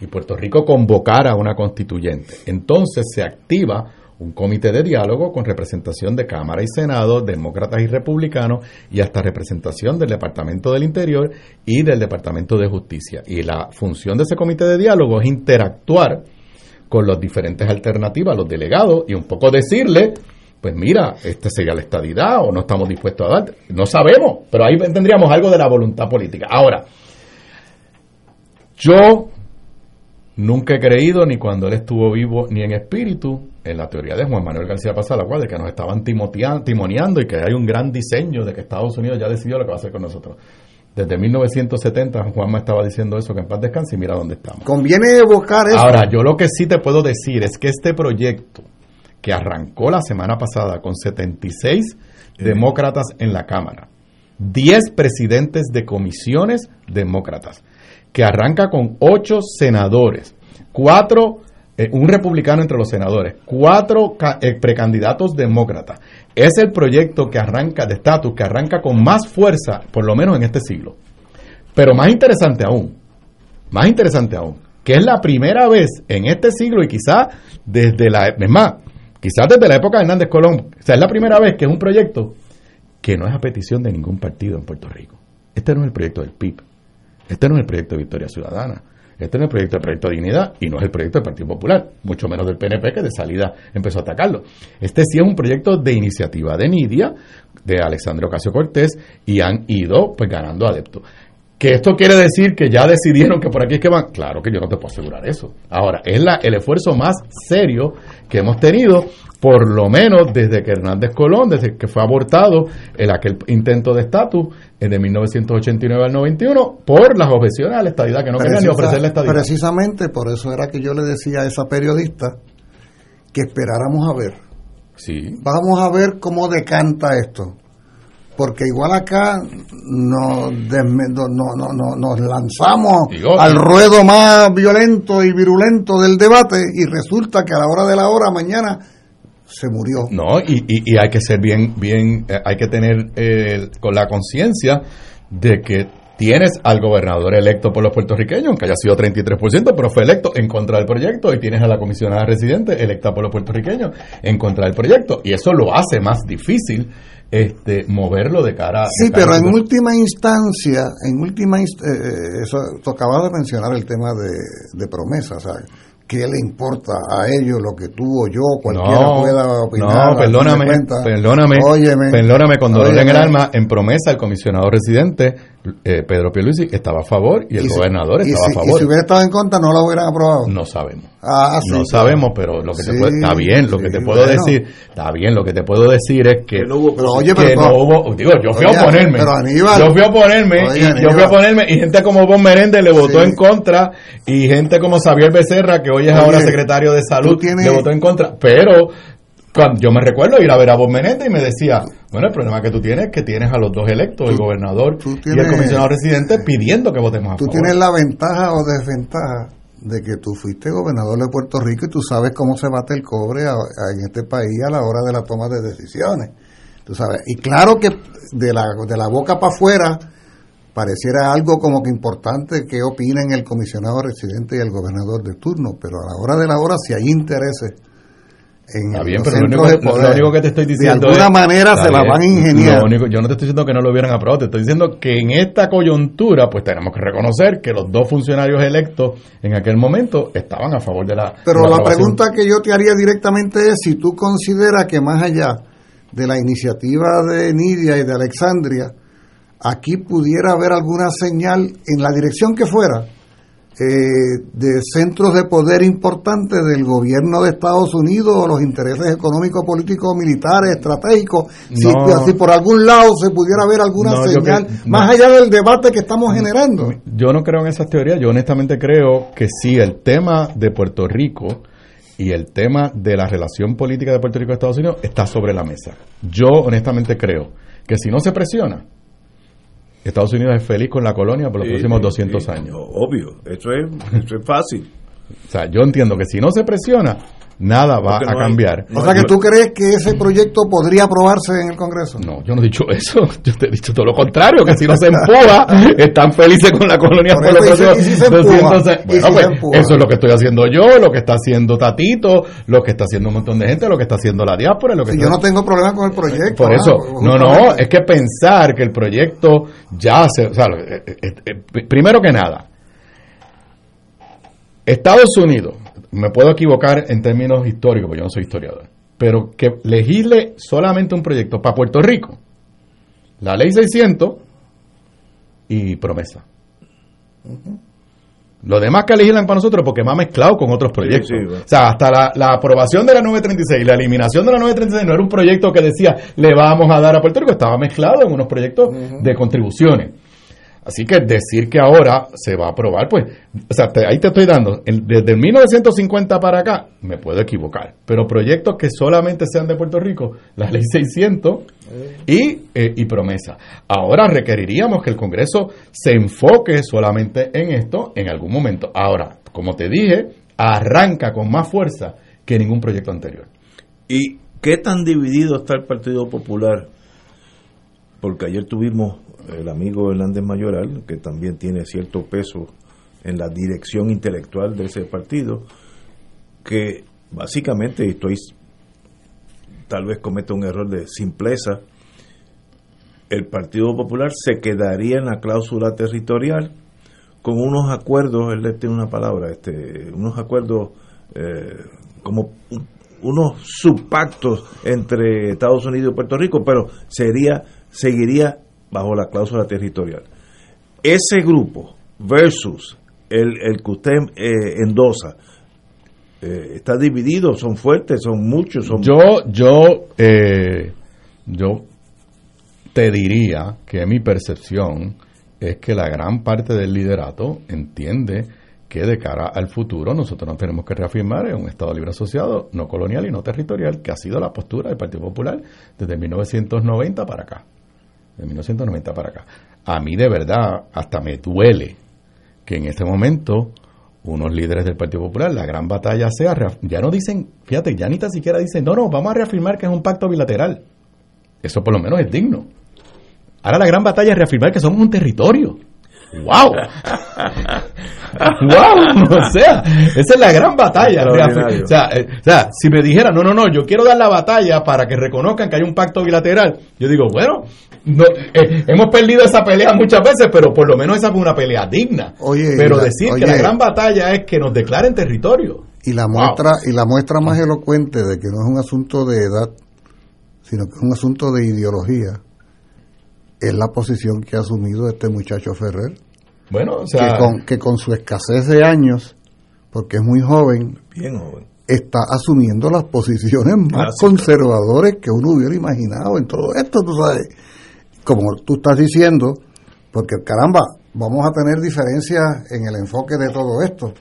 y Puerto Rico convocara a una constituyente, entonces se activa un comité de diálogo con representación de Cámara y Senado, demócratas y republicanos, y hasta representación del Departamento del Interior y del Departamento de Justicia. Y la función de ese comité de diálogo es interactuar con las diferentes alternativas, los delegados, y un poco decirle, pues mira, este sería la estadidad o no estamos dispuestos a dar. No sabemos, pero ahí tendríamos algo de la voluntad política. Ahora, yo nunca he creído, ni cuando él estuvo vivo, ni en espíritu, en la teoría de Juan Manuel García Pasada, de que nos estaban timoneando y que hay un gran diseño de que Estados Unidos ya decidió lo que va a hacer con nosotros. Desde 1970 Juanma estaba diciendo eso, que en paz descanse y mira dónde estamos. Conviene evocar eso. Ahora, yo lo que sí te puedo decir es que este proyecto que arrancó la semana pasada con 76 demócratas en la Cámara, 10 presidentes de comisiones demócratas, que arranca con 8 senadores, 4 eh, un republicano entre los senadores, cuatro eh, precandidatos demócratas. Es el proyecto que arranca de estatus, que arranca con más fuerza, por lo menos en este siglo. Pero más interesante aún, más interesante aún, que es la primera vez en este siglo y quizás desde la, es más, quizás desde la época de Hernández Colón, o sea, es la primera vez que es un proyecto que no es a petición de ningún partido en Puerto Rico. Este no es el proyecto del PIB, este no es el proyecto de Victoria Ciudadana, este no es el proyecto del Proyecto de Dignidad y no es el proyecto del Partido Popular, mucho menos del PNP que de salida empezó a atacarlo. Este sí es un proyecto de iniciativa de Nidia, de Alexandre Ocasio Cortés, y han ido pues ganando adeptos. ¿Que esto quiere decir que ya decidieron que por aquí es que van? Claro que yo no te puedo asegurar eso. Ahora, es la, el esfuerzo más serio que hemos tenido, por lo menos desde que Hernández Colón, desde que fue abortado el aquel intento de estatus de 1989 al 91, por las objeciones a la estadidad, que no querían ni ofrecer la estadidad. Precisamente por eso era que yo le decía a esa periodista que esperáramos a ver. Sí. Vamos a ver cómo decanta esto porque igual acá nos, no, no, no, nos lanzamos al ruedo más violento y virulento del debate y resulta que a la hora de la hora mañana se murió. No, y, y, hay que ser bien, bien, eh, hay que tener eh, con la conciencia de que tienes al gobernador electo por los puertorriqueños, aunque haya sido 33%, pero fue electo en contra del proyecto, y tienes a la comisionada residente electa por los puertorriqueños en contra del proyecto, y eso lo hace más difícil este, moverlo de cara Sí, pero en última instancia, en última eh, eh, eso, de mencionar el tema de, de promesa, o sea, ¿qué le importa a ellos lo que tú o yo, cualquiera pueda opinar? No, perdóname, perdóname, perdóname, cuando en el alma, en promesa el comisionado residente eh, Pedro Pierluisi estaba a favor y el gobernador estaba a favor. Y si hubiera estado en contra, no lo hubieran aprobado. No sabemos. Ah, no sabemos, pero lo que te puedo, está bien, lo que te puedo decir, está bien, lo que te puedo decir es que, no hubo, pero, oye, pero, no hubo, digo, yo fui a oponerme, yo fui a oponerme, y, yo fui a oponerme y gente como Bon Meréndez le votó en contra y gente como Xavier Becerra, que hoy es ahora secretario de salud, le votó en contra, pero cuando yo me recuerdo ir a ver a Bob Menéndez y me decía, bueno, el problema que tú tienes es que tienes a los dos electos, el gobernador y el comisionado residente, pidiendo que votemos a Tú tienes la ventaja o desventaja de que tú fuiste gobernador de Puerto Rico y tú sabes cómo se bate el cobre en este país a la hora de la toma de decisiones. Tú sabes, y claro que de la, de la boca para afuera pareciera algo como que importante que opinen el comisionado residente y el gobernador de turno, pero a la hora de la hora si hay intereses Está bien, pero lo único, que te estoy diciendo. De alguna manera se la van a ingeniar. yo no te estoy diciendo que no lo hubieran aprobado, te estoy diciendo que en esta coyuntura, pues tenemos que reconocer que los dos funcionarios electos en aquel momento estaban a favor de la. Pero la, pregunta que yo te haría directamente es: si tú consideras que más allá de la iniciativa de Nidia y de Alexandria, aquí pudiera haber alguna señal en la dirección que fuera eh, de centros de poder importantes del gobierno de Estados Unidos o los intereses económicos, políticos, militares, estratégicos, si, por algún lado se pudiera ver alguna señal, más allá del debate que estamos generando. Yo no creo en esas teorías, yo honestamente creo que sí, el tema de Puerto Rico y el tema de la relación política de Puerto Rico y Estados Unidos está sobre la mesa. Yo honestamente creo que si no se presiona, Estados Unidos es feliz con la colonia por los próximos 200 años. Obvio, eso es, eso es fácil. O sea, yo entiendo que si no se presiona, nada va a cambiar. o sea, que tú crees que ese proyecto podría aprobarse en el Congreso. No, yo no he dicho eso. Yo te he dicho todo lo contrario, que si no se empuja, están felices con la colonia por, los próximos 200 años. Bueno, pues, eso es lo que estoy haciendo yo, lo que está haciendo Tatito, lo que está haciendo un montón de gente, lo que está haciendo la diáspora. Lo que yo no tengo problema con el proyecto. Por eso, no, no, es que pensar que el proyecto ya se... O sea, eh, eh, eh, primero que nada, Estados Unidos me puedo equivocar en términos históricos, porque yo no soy historiador, pero que legisle solamente un proyecto para Puerto Rico, la ley 600 y promesa. Lo demás que legislan para nosotros porque va mezclado con otros proyectos. O sea, hasta la, aprobación de la 936, la eliminación de la 936 no era un proyecto que decía le vamos a dar a Puerto Rico, estaba mezclado en unos proyectos de contribuciones. Así que decir que ahora se va a aprobar, pues, o sea, ahí te estoy dando, desde el 1950 para acá, me puedo equivocar, pero proyectos que solamente sean de Puerto Rico, la ley 600 y, eh, y promesa. Ahora requeriríamos que el Congreso se enfoque solamente en esto en algún momento. Ahora, como te dije, arranca con más fuerza que ningún proyecto anterior. ¿Y qué tan dividido está el Partido Popular? Porque ayer tuvimos el amigo Hernández Mayoral, que también tiene cierto peso en la dirección intelectual de ese partido, que básicamente, estoy tal vez cometa un error de simpleza, el Partido Popular se quedaría en la cláusula territorial con unos acuerdos, él tiene una palabra, este, unos acuerdos eh, como unos subpactos entre Estados Unidos y Puerto Rico, pero sería seguiría bajo la cláusula territorial. Ese grupo versus el, el que usted eh, endosa, eh, está dividido, son fuertes, son muchos. Son... Yo, yo, eh, yo te diría que mi percepción es que la gran parte del liderato entiende que de cara al futuro nosotros nos tenemos que reafirmar en un Estado libre asociado, no colonial y no territorial, que ha sido la postura del Partido Popular desde 1990 para acá de 1990 para acá. A mí de verdad hasta me duele que en este momento unos líderes del Partido Popular, la gran batalla sea, ya no dicen, fíjate, ya ni tan siquiera dicen, no, no, vamos a reafirmar que es un pacto bilateral. Eso por lo menos es digno. Ahora la gran batalla es reafirmar que somos un territorio. ¡Wow! ¡Wow! O sea, esa es la gran batalla. O sea, eh, o sea, si me dijera, no, no, no, yo quiero dar la batalla para que reconozcan que hay un pacto bilateral, yo digo, bueno, no, eh, hemos perdido esa pelea muchas veces, pero por lo menos esa fue una pelea digna. pero decir que la gran batalla es que nos declaren territorio. Y la muestra y la muestra más elocuente de que no es un asunto de edad, sino que es un asunto de ideología, es la posición que ha asumido este muchacho Ferrer. Bueno, o sea, que con, que con su escasez de años, porque es muy joven, bien joven, está asumiendo las posiciones más conservadoras que uno hubiera imaginado en todo esto, tú sabes. Como tú estás diciendo, porque caramba, vamos a tener diferencias en el enfoque de todo esto,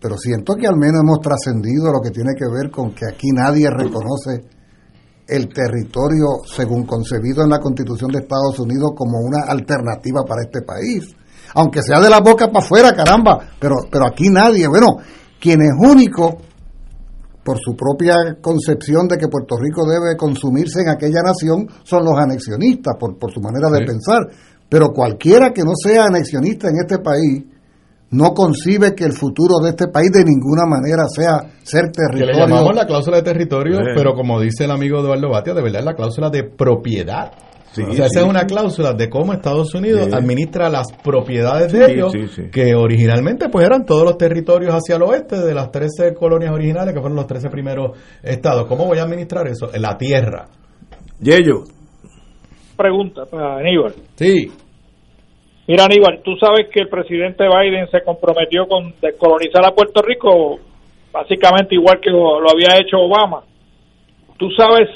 pero siento que al menos hemos trascendido lo que tiene que ver con que aquí nadie reconoce el territorio según concebido en la Constitución de Estados Unidos como una alternativa para este país. Aunque sea de la boca para afuera, caramba, pero, pero aquí nadie, bueno, quien es único por su propia concepción de que Puerto Rico debe consumirse en aquella nación, son los anexionistas, por, por su manera de pensar. Pero cualquiera que no sea anexionista en este país, no concibe que el futuro de este país de ninguna manera sea ser territorio. Que le llamamos la cláusula de territorio, pero como dice el amigo Eduardo Batia, de verdad es la cláusula de propiedad o sea, esa es una cláusula de cómo Estados Unidos administra las propiedades de ellos, que originalmente pues eran todos los territorios hacia el oeste de las 13 colonias originales, que fueron los 13 primeros estados. ¿Cómo voy a administrar eso? La tierra. Yello. Pregunta para Aníbal. Sí. Mira, Aníbal, tú sabes que el presidente Biden se comprometió con descolonizar a Puerto Rico básicamente igual que lo había hecho Obama. ¿Tú sabes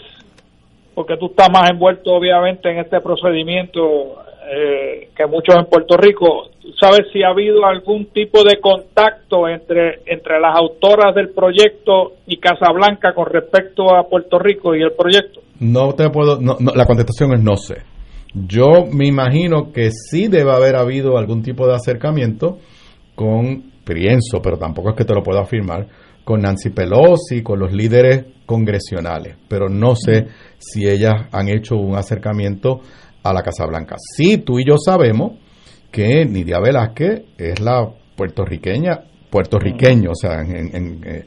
porque tú estás más envuelto obviamente en este procedimiento eh, que muchos en Puerto Rico. ¿Sabes si ha habido algún tipo de contacto entre, entre las autoras del proyecto y Casablanca con respecto a Puerto Rico y el proyecto? No te puedo, no, la contestación es no sé. Yo me imagino que sí debe haber habido algún tipo de acercamiento con, pienso, pero tampoco es que te lo puedo afirmar, con Nancy Pelosi, con los líderes congresionales, pero no sé si ellas han hecho un acercamiento a la Casa Blanca. Sí, tú y yo sabemos que Nidia Velázquez es la puertorriqueña, puertorriqueño, o sea, en, eh,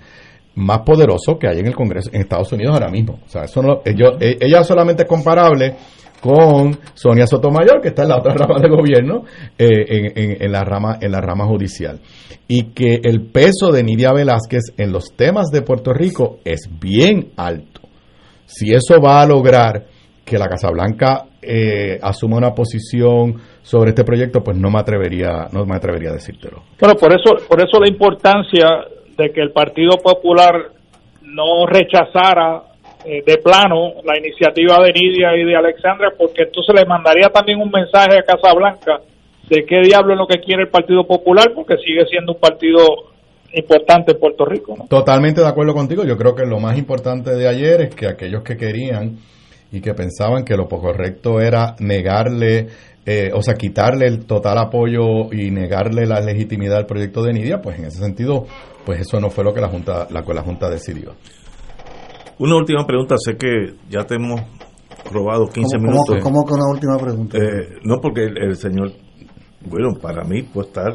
más poderoso que hay en el Congreso en Estados Unidos ahora mismo. O sea, eso no, ellos, e, ella solamente es comparable con Sonia Sotomayor, que está en la otra rama del gobierno, eh, en, la rama, en la rama judicial. Y que el peso de Nidia Velázquez en los temas de Puerto Rico es bien alto. Si eso va a lograr que la Casa Blanca eh, asuma una posición sobre este proyecto, pues no me atrevería, no me atrevería a decírtelo. Bueno, por eso, por eso la importancia de que el Partido Popular no rechazara eh, de plano la iniciativa de Nidia y de Alexandra, porque entonces le mandaría también un mensaje a Casablanca de qué diablo es lo que quiere el Partido Popular, porque sigue siendo un partido importante en Puerto Rico. Totalmente de acuerdo contigo. Yo creo que lo más importante de ayer es que aquellos que querían y que pensaban que lo correcto era negarle, eh, o sea, quitarle el total apoyo y negarle la legitimidad al proyecto de Nidia, pues en ese sentido, pues eso no fue lo que la Junta, la, la Junta decidió. Una última pregunta, sé que ya te hemos robado 15 ¿Cómo, minutos. ¿Cómo, con una última pregunta? Eh, no, porque el, el señor, bueno, para mí puede estar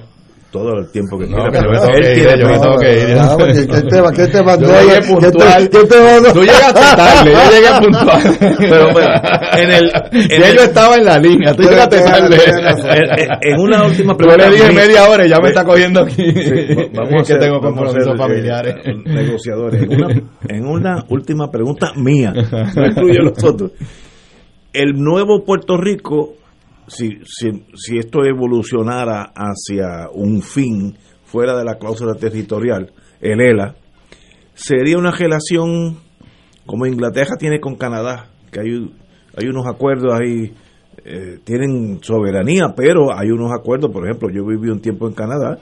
todo el tiempo que No, quiera. que yo pero me tengo él que ir, tiene yo me tengo que ir. Ah, porque ¿Qué te, qué te mandó? Yo llegué ¿Qué te- puntual. qué te mandó? Tú llegaste tarde, yo llegué puntual. Pero bueno, en el, en ya el- yo estaba en la línea, tú llegaste tarde. en, en- una última Yo pregunta. le dije media hora y ya me está cogiendo aquí. Sí, vamos a que ser- tengo a compromisos eh, familiares. negociadores. En una, en una última pregunta mía, no incluye a los otros. El nuevo Puerto Rico, si, si, si esto evolucionara hacia un fin fuera de la cláusula territorial, el ELA, sería una relación como Inglaterra tiene con Canadá, que hay, hay unos acuerdos ahí, eh, tienen soberanía, pero hay unos acuerdos, por ejemplo, yo viví un tiempo en Canadá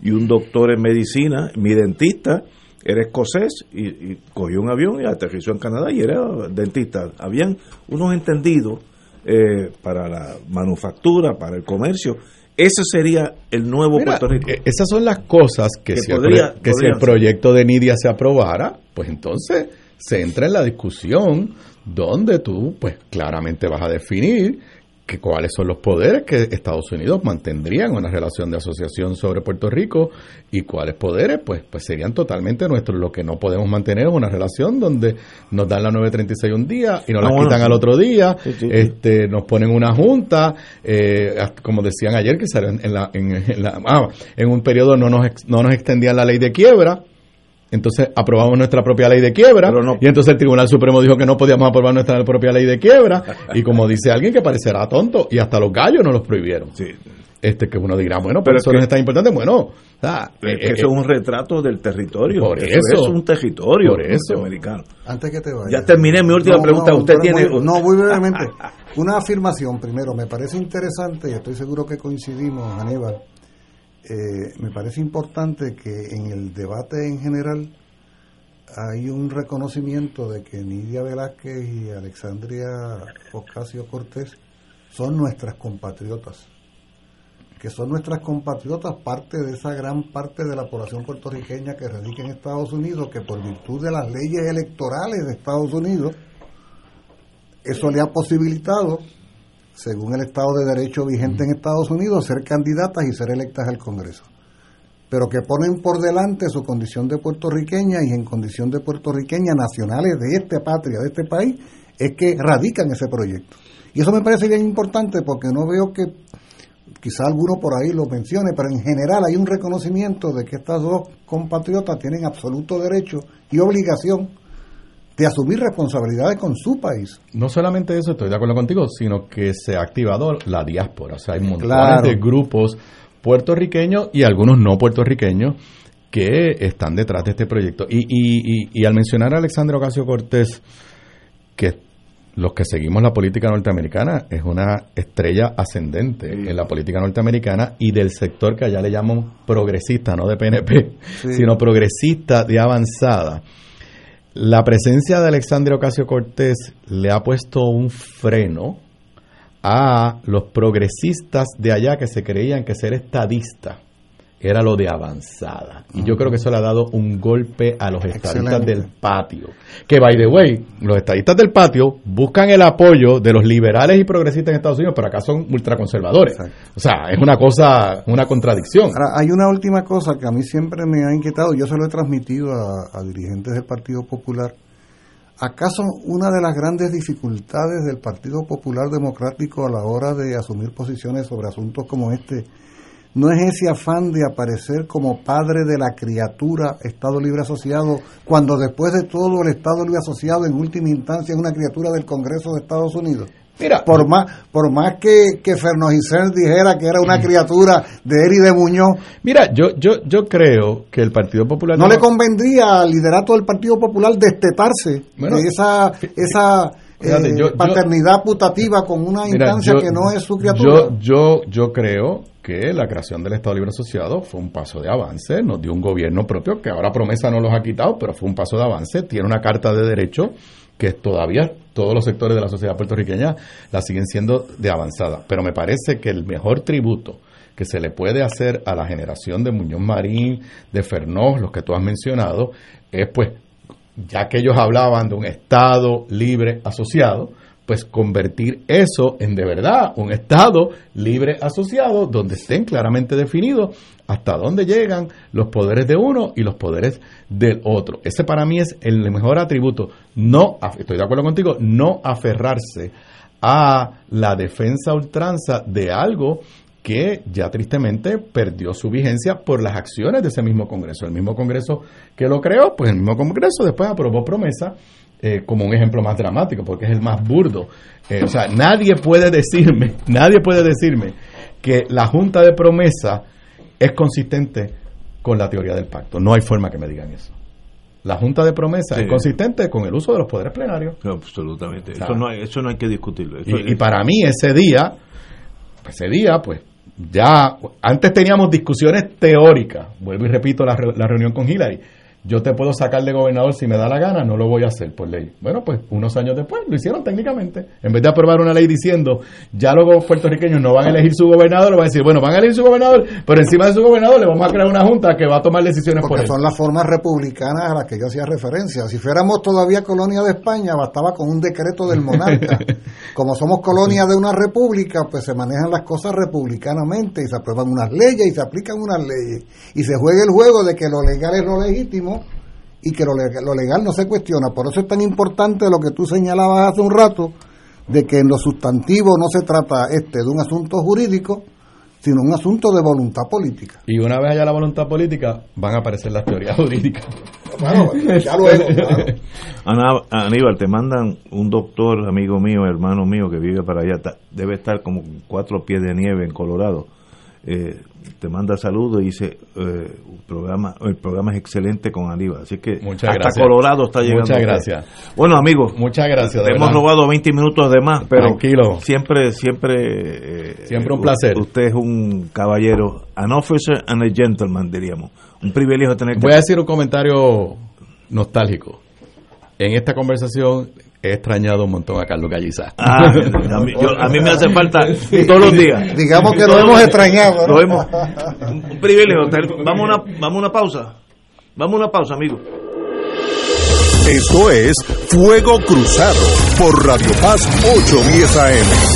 y un doctor en medicina, mi dentista, era escocés y, y cogió un avión y aterrizó en Canadá y era dentista. Habían unos entendidos eh, para la manufactura, para el comercio. Ese sería el nuevo Mira, Puerto Rico. eh, esas son las cosas que, Que si, el podría- que si podrían el proyecto de Nidia se aprobara, pues entonces se entra en la discusión donde tú, pues claramente vas a definir que cuáles son los poderes que Estados Unidos mantendrían en una relación de asociación sobre Puerto Rico y cuáles poderes pues, pues serían totalmente nuestros. Lo que no podemos mantener es una relación donde nos dan la 936 un día y nos Ah, la bueno, quitan sí. al otro día, Sí, sí, sí. este nos ponen una junta, eh, como decían ayer, que en, la, en, en la- ah, en un periodo no nos, ex- no nos extendían la ley de quiebra, entonces aprobamos nuestra propia ley de quiebra, no- y entonces el Tribunal Supremo dijo que no podíamos aprobar nuestra propia ley de quiebra, y como dice alguien que parecerá tonto, y hasta los gallos nos los prohibieron. Sí. Este que uno dirá, bueno, Pero pero es eso no es tan importante, bueno, o sea, Es eh, que eh, eso es un retrato del territorio. por eso, eso. es un territorio Por eso. norteamericano. Antes que te vayas. Ya terminé mi última pregunta. Usted tiene- muy- no, muy brevemente. Una afirmación primero. Me parece interesante y estoy seguro que coincidimos, Aníbal. Eh, me parece importante que en el debate en general hay un reconocimiento de que Nidia Velázquez y Alexandria Ocasio Cortés son nuestras compatriotas que son nuestras compatriotas, parte de esa gran parte de la población puertorriqueña que radica en Estados Unidos, que por virtud de las leyes electorales de Estados Unidos, eso le ha posibilitado, según el Estado de Derecho vigente en Estados Unidos, ser candidatas y ser electas al Congreso. Pero que ponen por delante su condición de puertorriqueña y en condición de puertorriqueña nacionales de esta patria, de este país, es que radican ese proyecto. Y eso me parece bien importante porque no veo que quizá alguno por ahí lo mencione, pero en general hay un reconocimiento de que estas dos compatriotas tienen absoluto derecho y obligación de asumir responsabilidades con su país. No solamente eso, estoy de acuerdo contigo, sino que se ha activado la diáspora. O sea, hay montones Claro. de grupos puertorriqueños y algunos no puertorriqueños que están detrás de este proyecto. Y, y, y, y al mencionar a Alexandra Ocasio Cortés, que los que seguimos la política norteamericana es una estrella ascendente Sí. en la política norteamericana y del sector que allá le llaman progresista, no de PNP, Sí. sino progresista de avanzada. La presencia de Alexandria Ocasio Cortés le ha puesto un freno a los progresistas de allá que se creían que ser estadista era lo de avanzada. Y yo creo que eso le ha dado un golpe a los estadistas Excelente. del patio. Que, by the way, los estadistas del patio buscan el apoyo de los liberales y progresistas en Estados Unidos, pero acá son ultraconservadores. Exacto. O sea, es una cosa, una contradicción. Ahora, hay una última cosa que a mí siempre me ha inquietado, yo se lo he transmitido a, a dirigentes del Partido Popular. ¿Acaso una de las grandes dificultades del Partido Popular Democrático a la hora de asumir posiciones sobre asuntos como este no es ese afán de aparecer como padre de la criatura Estado Libre Asociado, cuando después de todo el Estado Libre Asociado en última instancia es una criatura del Congreso de Estados Unidos? Mira, Por más, por más que, que Ferno Giselle dijera que era una criatura de Eri de Muñoz, mira, yo, yo, yo creo que el Partido Popular no le convendría al liderato del Partido Popular destetarse Bueno, de esa, esa, eh, paternidad putativa con una instancia que no es su criatura. Yo, yo, yo creo que la creación del Estado Libre Asociado fue un paso de avance, nos dio un gobierno propio que ahora promesa no los ha quitado, pero fue un paso de avance, tiene una carta de derecho que todavía todos los sectores de la sociedad puertorriqueña la siguen siendo de avanzada. Pero me parece que el mejor tributo que se le puede hacer a la generación de Muñoz Marín, de Fernós, los que tú has mencionado, es pues, ya que ellos hablaban de un Estado libre asociado, pues convertir eso en de verdad un Estado libre asociado donde estén claramente definidos hasta dónde llegan los poderes de uno y los poderes del otro. Ese para mí es el mejor atributo. No, estoy de acuerdo contigo, no aferrarse a la defensa ultranza de algo que ya tristemente perdió su vigencia por las acciones de ese mismo Congreso. El mismo Congreso que lo creó, pues el mismo Congreso después aprobó promesa eh, como un ejemplo más dramático, porque es el más burdo. Eh, o sea, nadie puede decirme, nadie puede decirme que la Junta de Promesa es consistente con la teoría del pacto. No hay forma que me digan eso. La Junta de Promesa es consistente con el uso de los poderes plenarios. absolutamente. eso, no hay, eso no hay que discutirlo. y, para mí ese día, ese día, pues ya, antes teníamos discusiones teóricas, vuelvo y repito la, la reunión con Hillary, yo te puedo sacar de gobernador si me da la gana, no lo voy a hacer por ley. Bueno, pues unos años después lo hicieron técnicamente. En vez de aprobar una ley diciendo, ya los puertorriqueños no van a elegir su gobernador, van a decir, bueno, van a elegir su gobernador, pero encima de su gobernador le vamos a crear una junta que va a tomar decisiones Porque por son las formas republicanas a las que yo hacía referencia. Si fuéramos todavía colonia de España, bastaba con un decreto del monarca. Como somos colonia de una república, pues se manejan las cosas republicanamente y se aprueban unas leyes y se aplican unas leyes. Y se juega el juego de que lo legal es lo legítimo y que lo, legal no se cuestiona. Por eso es tan importante lo que tú señalabas hace un rato, de que en lo sustantivo no se trata este de un asunto jurídico, sino un asunto de voluntad política. Y una vez haya la voluntad política, van a aparecer las teorías jurídicas. Bueno, ya luego, Aníbal, te mandan un doctor, amigo mío, hermano mío, que vive para allá, debe estar como cuatro pies de nieve en Colorado. Eh, te manda saludos y dice eh, programa el programa es excelente con Aníbal. Así que hasta Colorado está llegando. muchas gracias. Bueno amigos muchas gracias hemos robado 20 minutos de más pero tranquilo. siempre siempre eh, siempre un placer. usted es un caballero an officer and a gentleman diríamos. Un privilegio tener voy a decir un comentario nostálgico. En esta conversación he extrañado un montón a Carlos Gallizá. Ah, a, mí, me hace falta todos los días. Digamos que lo hemos extrañado. Lo hemos, un, privilegio. Vamos a, una, vamos a una pausa. Vamos a una pausa, amigo. Esto es Fuego Cruzado por Radio Paz 810 AM.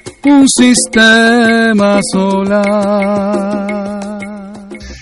un sistema solar.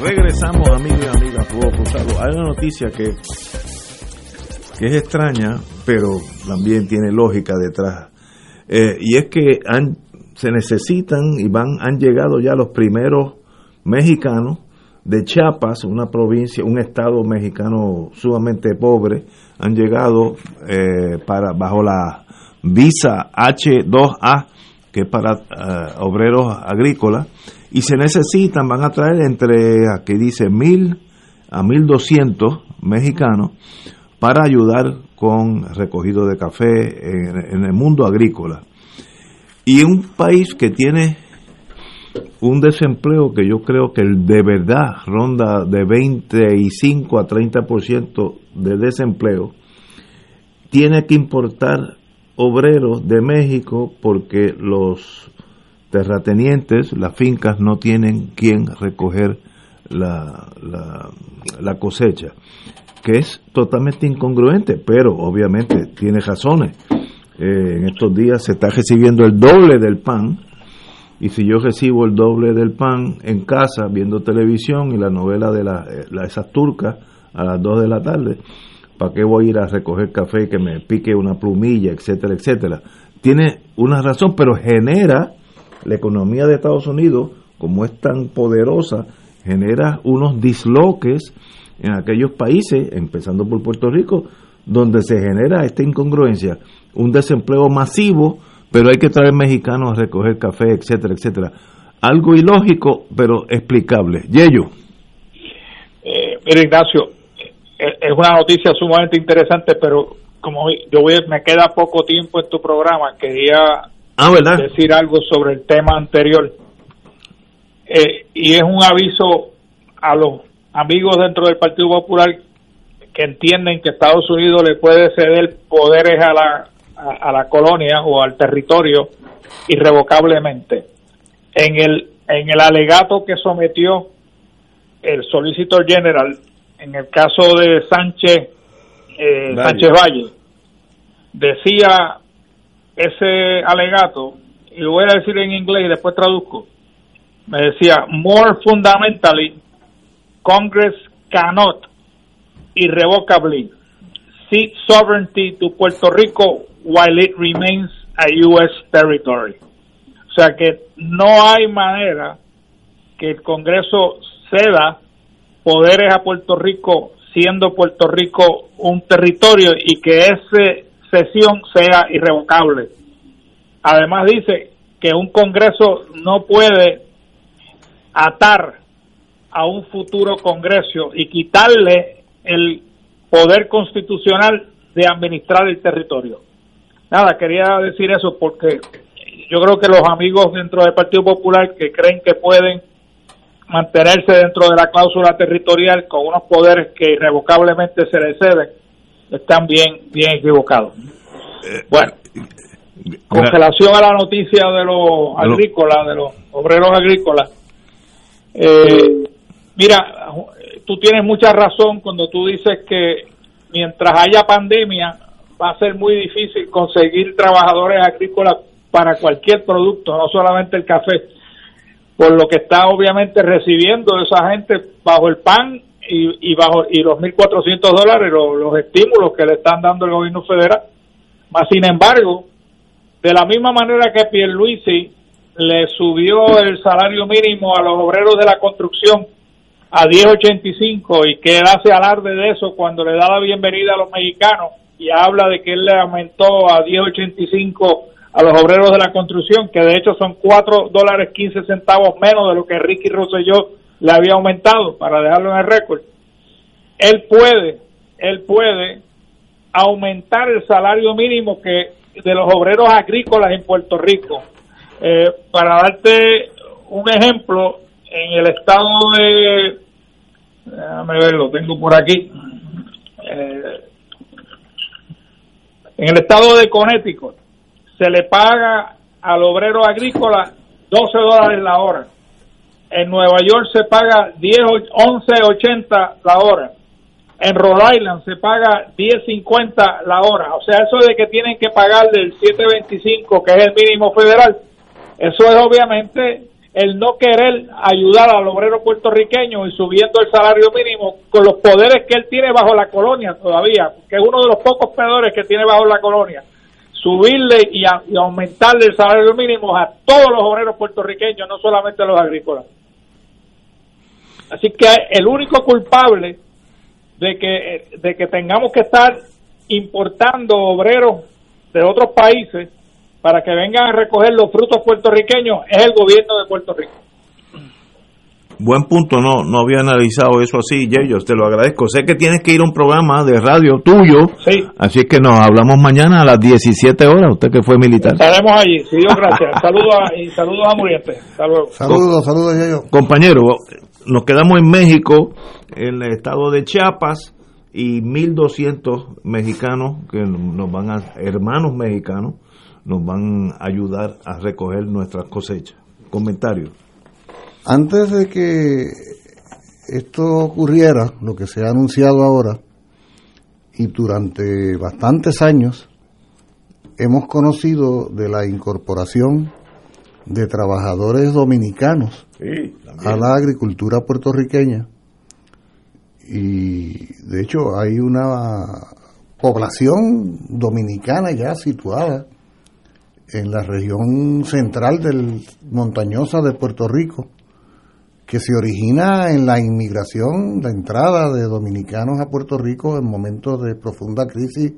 Regresamos, amigos y amigas. Hay una noticia que, que es extraña, pero también tiene lógica detrás. Eh, y es que se necesitan y van, han llegado ya los primeros mexicanos de Chiapas, una provincia, un estado mexicano sumamente pobre, han llegado eh, para bajo la visa H2A, que es para eh, obreros agrícolas, y se necesitan, van a traer entre, aquí dice, mil a mil doscientos mexicanos para ayudar con recogido de café en, en el mundo agrícola. Y un país que tiene un desempleo que yo creo que de verdad ronda de 25 a 30% de desempleo, tiene que importar obreros de México porque los terratenientes, las fincas no tienen quien recoger la, la, la cosecha, que es totalmente incongruente, pero obviamente tiene razones. Eh, en estos días se está recibiendo el doble del pan y si yo recibo el doble del pan en casa viendo televisión y la novela de la, eh, la- esas turcas a las 2 de la tarde, ¿para qué voy a ir a recoger café que me pique una plumilla, etcétera, etcétera? Tiene una razón, pero genera la economía de Estados Unidos, como es tan poderosa, genera unos disloques en aquellos países, empezando por Puerto Rico, donde se genera esta incongruencia, un desempleo masivo, pero hay que traer mexicanos a recoger café, etcétera, etcétera. Algo ilógico, pero explicable. Yello. Eh, mira, Ignacio, eh, es una noticia sumamente interesante, pero como yo voy, me queda poco tiempo en tu programa, quería Ah, ¿verdad? decir algo sobre el tema anterior. Eh, y es un aviso a los amigos dentro del Partido Popular que entienden que Estados Unidos le puede ceder poderes a la, a, a la colonia o al territorio irrevocablemente. En el, en el alegato que sometió el Solicitor General en el caso de Sánchez, eh, Valle. Sánchez Valle, decía ese alegato, y lo voy a decir en inglés y después traduzco, me decía, more fundamentally, Congress cannot irrevocably cede sovereignty to Puerto Rico while it remains a U.S. territory. O sea que no hay manera que el Congreso ceda poderes a Puerto Rico siendo Puerto Rico un territorio y que esa cesión sea irrevocable. Además dice que un Congreso no puede atar a un futuro Congreso y quitarle el poder constitucional de administrar el territorio. Nada, quería decir eso porque yo creo que los amigos dentro del Partido Popular que creen que pueden mantenerse dentro de la cláusula territorial con unos poderes que irrevocablemente se les ceden, están bien, bien equivocados. Bueno, con relación a la noticia de los agrícolas, de los obreros agrícolas, eh, mira, tú tienes mucha razón cuando tú dices que mientras haya pandemia va a ser muy difícil conseguir trabajadores agrícolas para cualquier producto, no solamente el café, por lo que está obviamente recibiendo esa gente bajo el pan y, y bajo y los 1.400 dólares, los, los estímulos que le están dando el gobierno federal. Más sin embargo, de la misma manera que Pierluisi le subió el salario mínimo a los obreros de la construcción a 10.85 y que él hace alarde de eso cuando le da la bienvenida a los mexicanos y habla de que él le aumentó a 10.85 a los obreros de la construcción, que de hecho son 4 dólares 15 centavos menos de lo que Ricky Rosselló le había aumentado, para dejarlo en el récord. Él puede, él puede aumentar el salario mínimo que de los obreros agrícolas en Puerto Rico. Eh, para darte un ejemplo, en el estado de, déjame ver, lo tengo por aquí, Eh, en el estado de Connecticut se le paga al obrero agrícola 12 dólares la hora. En Nueva York se paga 10, 11.80 la hora. En Rhode Island se paga 10.50 la hora. O sea, eso de que tienen que pagar del 7.25, que es el mínimo federal, eso es obviamente el no querer ayudar al obrero puertorriqueño y subiendo el salario mínimo con los poderes que él tiene bajo la colonia todavía, que es uno de los pocos poderes que tiene bajo la colonia, subirle y, y aumentarle el salario mínimo a todos los obreros puertorriqueños, no solamente a los agrícolas. Así que el único culpable de que, de que tengamos que estar importando obreros de otros países para que vengan a recoger los frutos puertorriqueños es el gobierno de Puerto Rico. Buen punto, no no había analizado eso así, Yeyos, te lo agradezco. Sé que tienes que ir a un programa de radio tuyo, sí. así que nos hablamos mañana a las 17 horas, usted que fue militar. Estaremos allí, sí, Dios gracias. saludos a, y saludos a Muriente. Saludos, saludos, saludos Yeyo. Compañero, nos quedamos en México, en el estado de Chiapas, y 1.200 mexicanos, que nos van a, hermanos mexicanos, nos van a ayudar a recoger nuestras cosechas. Comentarios. Antes de que esto ocurriera, lo que se ha anunciado ahora, y durante bastantes años, hemos conocido de la incorporación de trabajadores dominicanos a la agricultura puertorriqueña. Y de hecho hay una población dominicana ya situada en la región central del montañosa de Puerto Rico, que se origina en la inmigración, la entrada de dominicanos a Puerto Rico en momentos de profunda crisis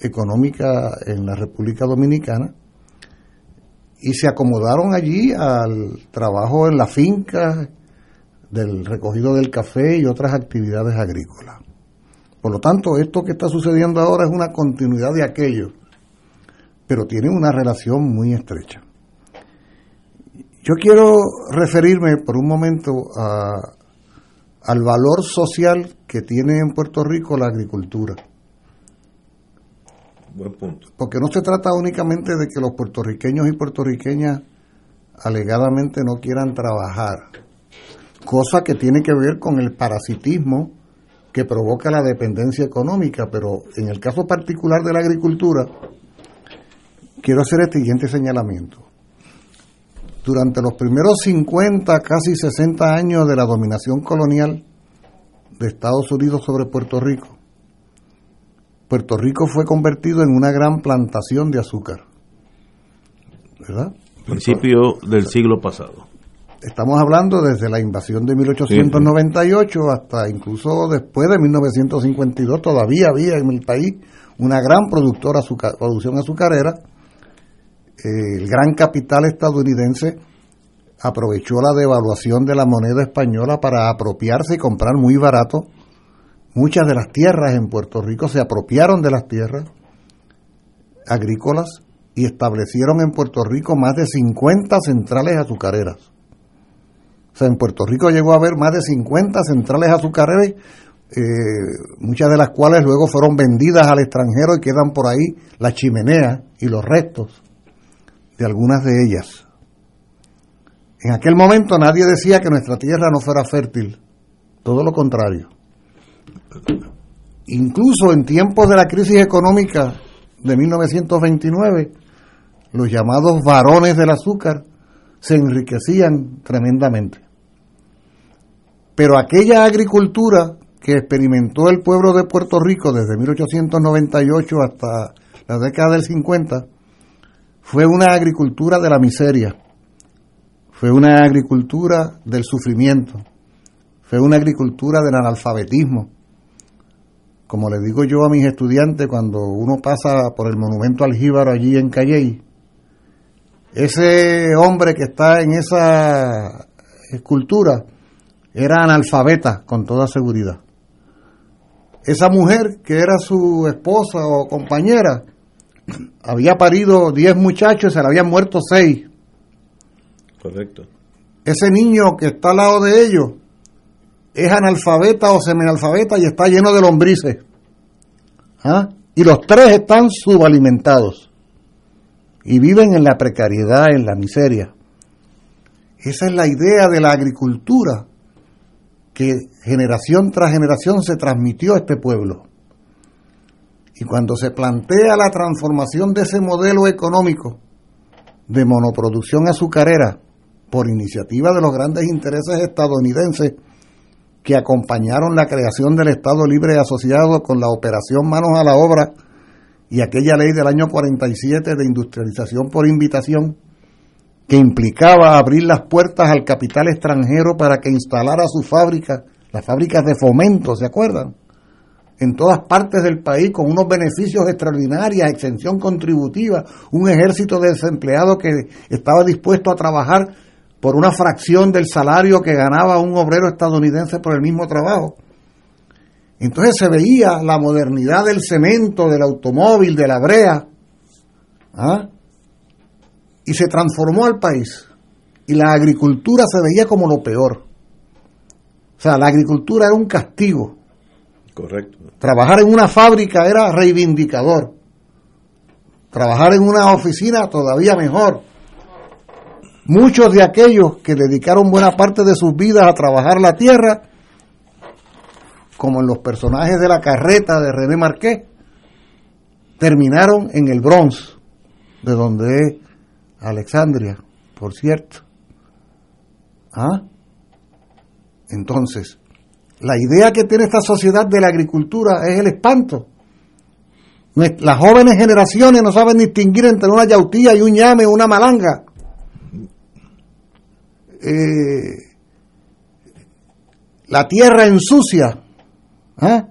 económica en la República Dominicana y se acomodaron allí al trabajo en la finca, del recogido del café y otras actividades agrícolas. Por lo tanto, esto que está sucediendo ahora es una continuidad de aquello, pero tiene una relación muy estrecha. Yo quiero referirme por un momento a, al valor social que tiene en Puerto Rico la agricultura. Buen punto. Porque no se trata únicamente de que los puertorriqueños y puertorriqueñas alegadamente no quieran trabajar, cosa que tiene que ver con el parasitismo que provoca la dependencia económica, pero en el caso particular de la agricultura, quiero hacer el siguiente señalamiento. Durante los primeros 50, casi 60 años de la dominación colonial de Estados Unidos sobre Puerto Rico, Puerto Rico fue convertido en una gran plantación de azúcar. ¿Verdad? Principio del siglo pasado. Estamos hablando desde la invasión de 1898 hasta incluso después de 1952 todavía había en el país una gran productora azucar, producción azucarera. Eh, el gran capital estadounidense aprovechó la devaluación de la moneda española para apropiarse y comprar muy barato muchas de las tierras en Puerto Rico se apropiaron de las tierras agrícolas y establecieron en Puerto Rico más de 50 centrales azucareras. O sea, en Puerto Rico llegó a haber más de 50 centrales azucareras, eh, muchas de las cuales luego fueron vendidas al extranjero y quedan por ahí las chimeneas y los restos de algunas de ellas. En aquel momento nadie decía que nuestra tierra no fuera fértil, todo lo contrario. Incluso en tiempos de la crisis económica de 1929, los llamados varones del azúcar se enriquecían tremendamente. Pero aquella agricultura que experimentó el pueblo de Puerto Rico desde 1898 hasta la década del 50 fue una agricultura de la miseria, fue una agricultura del sufrimiento, fue una agricultura del analfabetismo. Como le digo yo a mis estudiantes cuando uno pasa por el monumento al Jíbaro allí en Calley, ese hombre que está en esa escultura era analfabeta con toda seguridad. Esa mujer que era su esposa o compañera había parido 10 muchachos y se le habían muerto 6. Correcto. Ese niño que está al lado de ellos es analfabeta o semianalfabeta y está lleno de lombrices. ¿Ah? Y los tres están subalimentados y viven en la precariedad, en la miseria. Esa es la idea de la agricultura que generación tras generación se transmitió a este pueblo. Y cuando se plantea la transformación de ese modelo económico de monoproducción azucarera por iniciativa de los grandes intereses estadounidenses que acompañaron la creación del Estado Libre Asociado con la operación Manos a la Obra y aquella ley del año 47 de industrialización por invitación que implicaba abrir las puertas al capital extranjero para que instalara sus fábricas, las fábricas de fomento, ¿se acuerdan? En todas partes del país con unos beneficios extraordinarios, exención contributiva, un ejército de desempleados que estaba dispuesto a trabajar por una fracción del salario que ganaba un obrero estadounidense por el mismo trabajo. Entonces se veía la modernidad del cemento, del automóvil, de la brea, ¿ah? y se transformó al país. Y la agricultura se veía como lo peor. O sea, la agricultura era un castigo. Correcto. Trabajar en una fábrica era reivindicador. Trabajar en una oficina todavía mejor. Muchos de aquellos que dedicaron buena parte de sus vidas a trabajar la tierra como en los personajes de la carreta de René Marqués, terminaron en el Bronx, de donde es Alexandria, por cierto. ¿Ah? Entonces, la idea que tiene esta sociedad de la agricultura es el espanto. Las jóvenes generaciones no saben distinguir entre una yautía y un llame o una malanga. Eh, la tierra ensucia ¿Eh?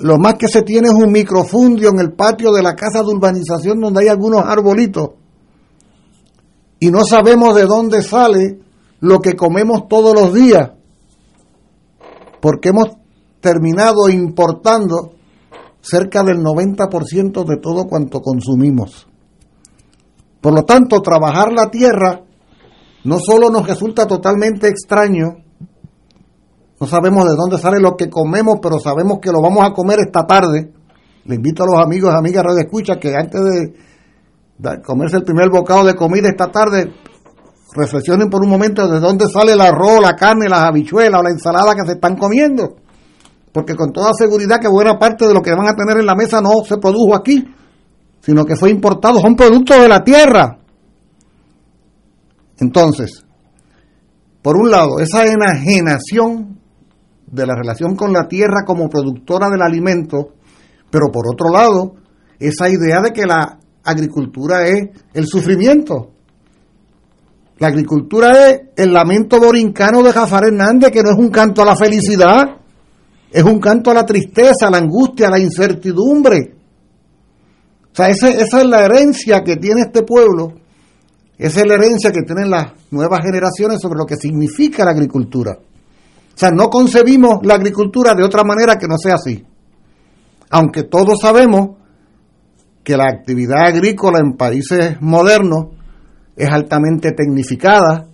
Lo más que se tiene es un microfundio en el patio de la casa de urbanización donde hay algunos arbolitos. Y no sabemos de dónde sale lo que comemos todos los días. Porque hemos terminado importando cerca del 90% de todo cuanto consumimos. Por lo tanto, trabajar la tierra no solo nos resulta totalmente extraño, no sabemos de dónde sale lo que comemos, pero sabemos que lo vamos a comer esta tarde. Le invito a los amigos y amigas de Escucha que antes de comerse el primer bocado de comida esta tarde, reflexionen por un momento de dónde sale el arroz, la carne, las habichuelas o la ensalada que se están comiendo. Porque con toda seguridad que buena parte de lo que van a tener en la mesa no se produjo aquí, sino que fue importado, son productos de la tierra. Entonces, por un lado, esa enajenación de la relación con la tierra como productora del alimento, pero por otro lado, esa idea de que la agricultura es el sufrimiento. La agricultura es el lamento borincano de Jafar Hernández, que no es un canto a la felicidad, es un canto a la tristeza, a la angustia, a la incertidumbre. O sea, esa, esa es la herencia que tiene este pueblo, esa es la herencia que tienen las nuevas generaciones sobre lo que significa la agricultura. O sea, no concebimos la agricultura de otra manera que no sea así. Aunque todos sabemos que la actividad agrícola en países modernos es altamente tecnificada.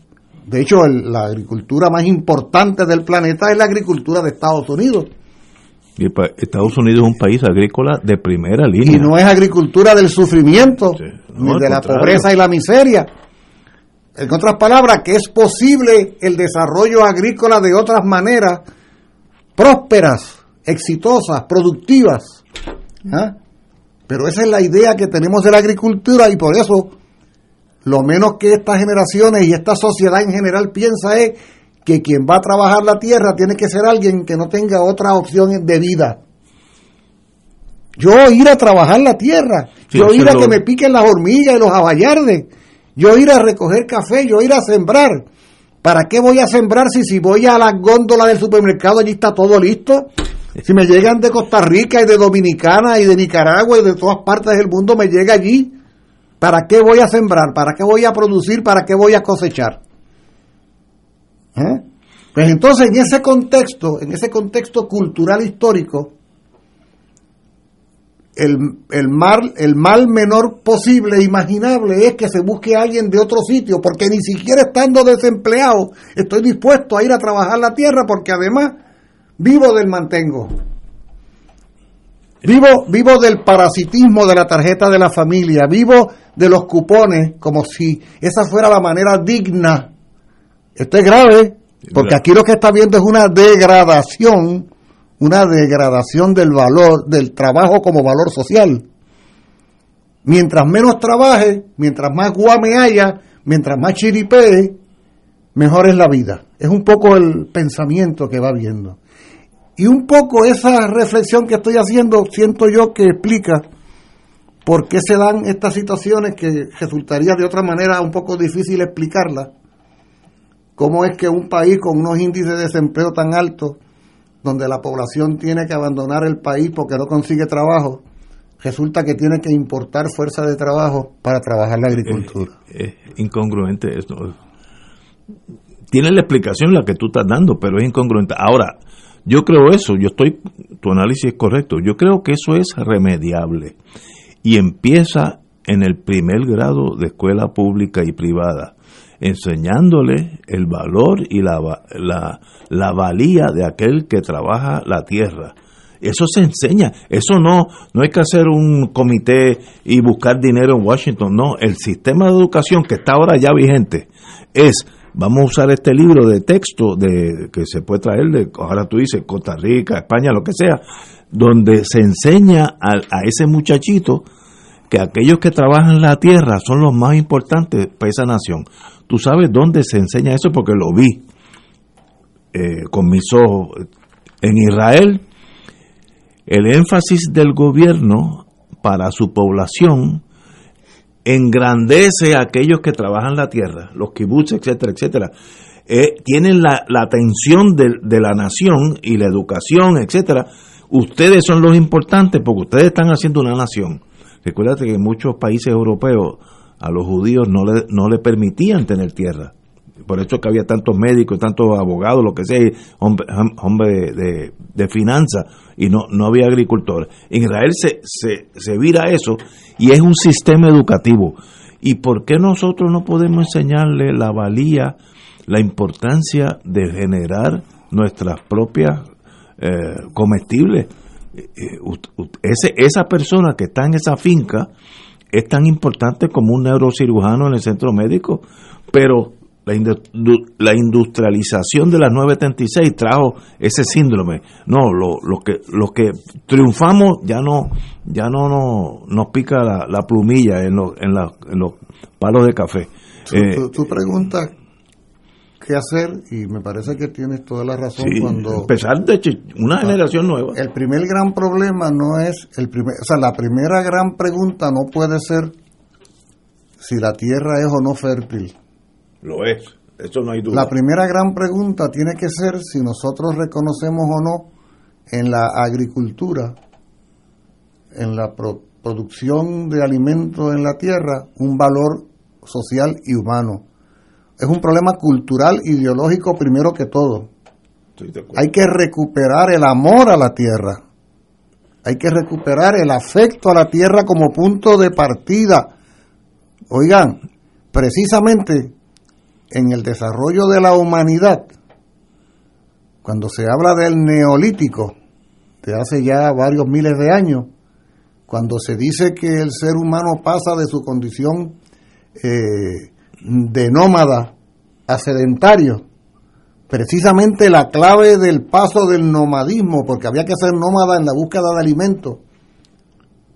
De hecho, la agricultura más importante del planeta es la agricultura de Estados Unidos. Y Estados Unidos es un país agrícola de primera línea. Y no es agricultura del sufrimiento, ni de la pobreza y la miseria. En otras palabras, que es posible el desarrollo agrícola de otras maneras prósperas, exitosas, productivas. ¿ah? Pero esa es la idea que tenemos de la agricultura y por eso lo menos que estas generaciones y esta sociedad en general piensa es que quien va a trabajar la tierra tiene que ser alguien que no tenga otras opciones de vida. Yo ir a trabajar la tierra, yo ir a que me piquen las hormigas y los abayardes, yo ir a recoger café, yo ir a sembrar. ¿Para qué voy a sembrar si si voy a la góndola del supermercado allí está todo listo? Si me llegan de Costa Rica y de Dominicana y de Nicaragua y de todas partes del mundo me llega allí. ¿Para qué voy a sembrar? ¿Para qué voy a producir? ¿Para qué voy a cosechar? ¿Eh? Pues entonces en ese contexto, en ese contexto cultural histórico, el, el, mal, el mal menor posible imaginable es que se busque a alguien de otro sitio, porque ni siquiera estando desempleado estoy dispuesto a ir a trabajar la tierra, porque además vivo del mantengo. Vivo, vivo del parasitismo de la tarjeta de la familia, vivo de los cupones como si esa fuera la manera digna. Esto es grave, porque aquí lo que está viendo es una degradación una degradación del valor del trabajo como valor social. Mientras menos trabaje, mientras más guame haya, mientras más chiripee, mejor es la vida. Es un poco el pensamiento que va viendo. Y un poco esa reflexión que estoy haciendo, siento yo que explica por qué se dan estas situaciones que resultaría de otra manera un poco difícil explicarlas. ¿Cómo es que un país con unos índices de desempleo tan altos, donde la población tiene que abandonar el país porque no consigue trabajo, resulta que tiene que importar fuerza de trabajo para trabajar la agricultura? Es, incongruente esto. Tiene la explicación la que tú estás dando, pero es incongruente. Ahora, yo creo eso, yo estoy, tu análisis es correcto, yo creo que eso es remediable y empieza en el primer grado de escuela pública y privada, enseñándole el valor y la, la, la valía de aquel que trabaja la tierra. Eso se enseña, eso no, no hay que hacer un comité y buscar dinero en Washington, no, el sistema de educación que está ahora ya vigente es vamos a usar este libro de texto de que se puede traer de ahora tú dices Costa Rica, España, lo que sea, donde se enseña a, a ese muchachito que aquellos que trabajan la tierra son los más importantes para esa nación. Tú sabes dónde se enseña eso porque lo vi eh, con mis ojos. En Israel, el énfasis del gobierno para su población engrandece a aquellos que trabajan la tierra, los kibbutz, etcétera, etcétera. Eh, tienen la, atención de, la nación y la educación, etcétera. Ustedes son los importantes porque ustedes están haciendo una nación. Recuérdate que en muchos países europeos a los judíos no le, no le permitían tener tierra. Por eso es que había tantos médicos, tantos abogados, lo que sea, hombre, hombre de, de finanzas, y no, no había agricultores. En Israel se, se, se vira eso y es un sistema educativo. ¿Y por qué nosotros no podemos enseñarle la valía, la importancia de generar nuestras propias eh, comestibles? Ese, esa persona que está en esa finca es tan importante como un neurocirujano en el centro médico, pero la, la industrialización de la 936 trajo ese síndrome. No, lo, lo que los que triunfamos ya no ya no, no nos pica la, la plumilla en, los en, la, en, los palos de café. Tu, eh, tu, tu pregunta qué hacer y me parece que tienes toda la razón sí, cuando empezar de una generación nueva. el primer gran problema no es el primer o sea la primera gran pregunta no puede ser si la tierra es o no fértil. Lo es eso no hay duda. La primera gran pregunta tiene que ser si nosotros reconocemos o no en la agricultura en la pro producción de alimentos en la tierra un valor social y humano es un problema cultural, ideológico primero que todo. Hay que recuperar el amor a la tierra. Hay que recuperar el afecto a la tierra como punto de partida. Oigan, precisamente en el desarrollo de la humanidad, cuando se habla del neolítico, de hace ya varios miles de años, cuando se dice que el ser humano pasa de su condición eh, de nómada a sedentario. Precisamente la clave del paso del nomadismo, porque había que ser nómada en la búsqueda de alimentos,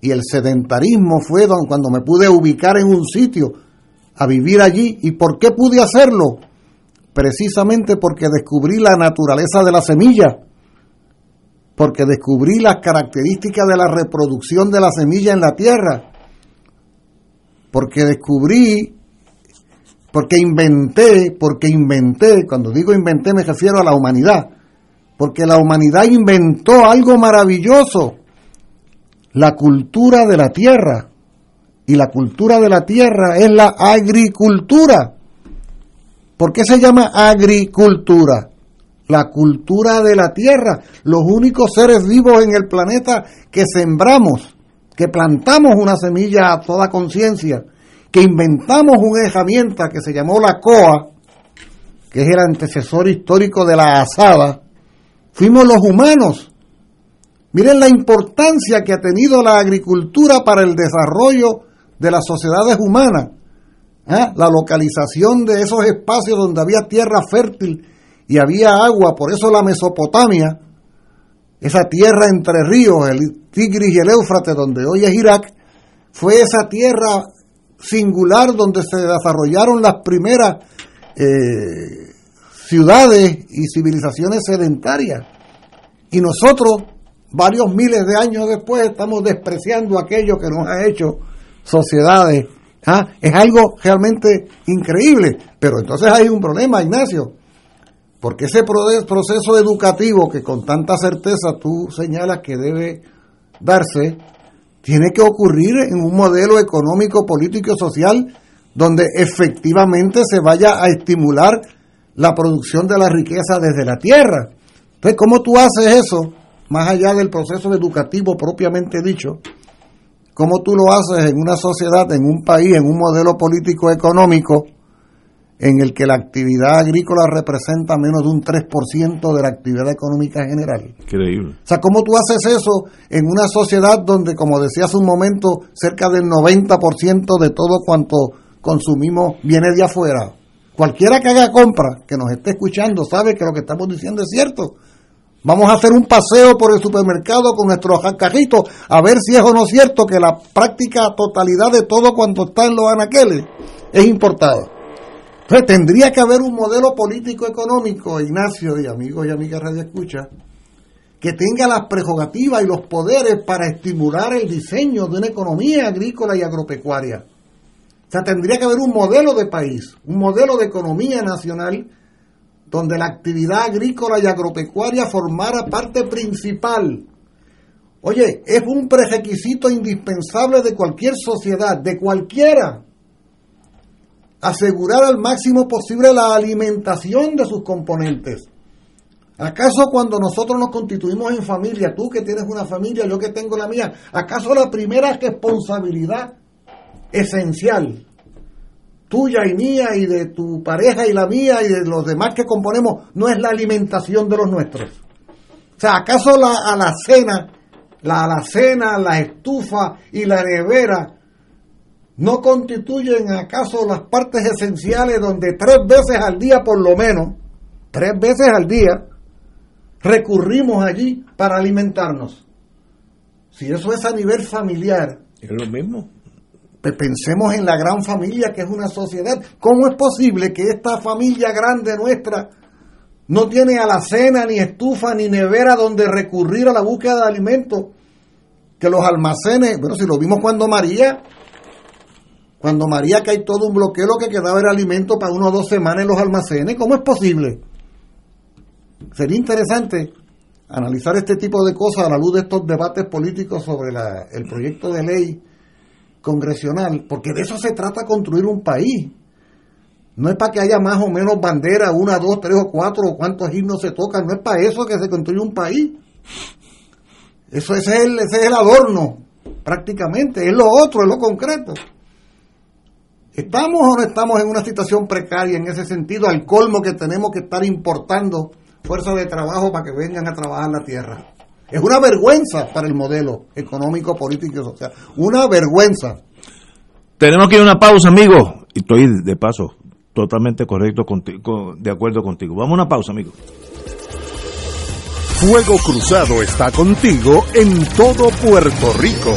y el sedentarismo fue cuando me pude ubicar en un sitio a vivir allí. ¿Y por qué pude hacerlo? Precisamente porque descubrí la naturaleza de la semilla, porque descubrí las características de la reproducción de la semilla en la tierra, porque descubrí porque inventé, porque inventé, cuando digo inventé me refiero a la humanidad, porque la humanidad inventó algo maravilloso, la cultura de la tierra. Y la cultura de la tierra es la agricultura. ¿Por qué se llama agricultura? La cultura de la tierra, los únicos seres vivos en el planeta que sembramos, que plantamos una semilla a toda conciencia que inventamos una herramienta que se llamó la COA, que es el antecesor histórico de la asada, fuimos los humanos. Miren la importancia que ha tenido la agricultura para el desarrollo de las sociedades humanas. ¿Eh? La localización de esos espacios donde había tierra fértil y había agua, por eso la Mesopotamia, esa tierra entre ríos, el Tigris y el Éufrates, donde hoy es Irak, fue esa tierra singular donde se desarrollaron las primeras eh, ciudades y civilizaciones sedentarias. Y nosotros, varios miles de años después, estamos despreciando aquello que nos ha hecho sociedades. ¿Ah? Es algo realmente increíble. Pero entonces hay un problema, Ignacio. Porque ese proceso educativo que con tanta certeza tú señalas que debe darse, tiene que ocurrir en un modelo económico, político y social donde efectivamente se vaya a estimular la producción de la riqueza desde la tierra. Entonces, ¿cómo tú haces eso, más allá del proceso educativo propiamente dicho? ¿Cómo tú lo haces en una sociedad, en un país, en un modelo político económico en el que la actividad agrícola representa menos de un 3% de la actividad económica general? Increíble. O sea, ¿cómo tú haces eso en una sociedad donde, como decía hace un momento, cerca del 90% de todo cuanto consumimos viene de afuera? Cualquiera que haga compra, que nos esté escuchando, sabe que lo que estamos diciendo es cierto. Vamos a hacer un paseo por el supermercado con nuestros carritos a ver si es o no cierto que la práctica totalidad de todo cuanto está en los anaqueles es importado. Entonces tendría que haber un modelo político económico, Ignacio y amigos y amigas Radio Escucha, que tenga las prerrogativas y los poderes para estimular el diseño de una economía agrícola y agropecuaria sea, tendría que haber un modelo de país, un modelo de economía nacional donde la actividad agrícola y agropecuaria formara parte principal. Oye, es un prerequisito indispensable de cualquier sociedad, de cualquiera, asegurar al máximo posible la alimentación de sus componentes. ¿Acaso cuando nosotros nos constituimos en familia, tú que tienes una familia, yo que tengo la mía, acaso la primera responsabilidad esencial, tuya y mía y de tu pareja y la mía y de los demás que componemos, no es la alimentación de los nuestros. O sea, ¿acaso la alacena, la alacena, la estufa y la nevera no constituyen acaso las partes esenciales donde tres veces al día por lo menos, tres veces al día, recurrimos allí para alimentarnos? Si eso es a nivel familiar. Es lo mismo. Pues pensemos en la gran familia que es una sociedad. ¿Cómo es posible que esta familia grande nuestra no tiene alacena, ni estufa, ni nevera donde recurrir a la búsqueda de alimentos? Que los almacenes, bueno, si lo vimos cuando María, cuando María hay todo un bloqueo, lo que quedaba era alimento para una o dos semanas en los almacenes. ¿Cómo es posible? Sería interesante analizar este tipo de cosas a la luz de estos debates políticos sobre el proyecto de ley congresional, porque de eso se trata construir un país. No es para que haya más o menos banderas, una, dos, tres o cuatro, o cuántos himnos se tocan, no es para eso que se construye un país. Eso es el, ese es el adorno, prácticamente, es lo otro, es lo concreto. ¿Estamos o no estamos en una situación precaria en ese sentido, al colmo que tenemos que estar importando fuerzas de trabajo para que vengan a trabajar la tierra? Es una vergüenza para el modelo económico, político y social. Una vergüenza. Tenemos que ir a una pausa, amigo. Y estoy de paso totalmente correcto, contigo, de acuerdo contigo. Vamos a una pausa, amigo. Fuego Cruzado está contigo en todo Puerto Rico.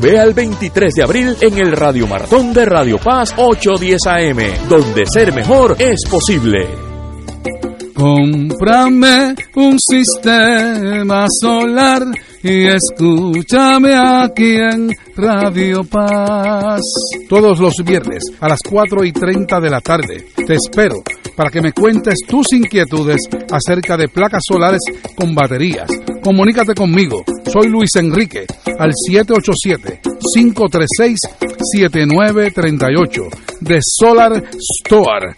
Ve al 23 de abril en el Radio Maratón de Radio Paz 810 AM, donde ser mejor es posible. Cómprame un sistema solar y escúchame aquí en Radio Paz. Todos los viernes a las 4 y 30 de la tarde te espero para que me cuentes tus inquietudes acerca de placas solares con baterías. Comunícate conmigo, soy Luis Enrique, al 787-536-7938 de Solar Store.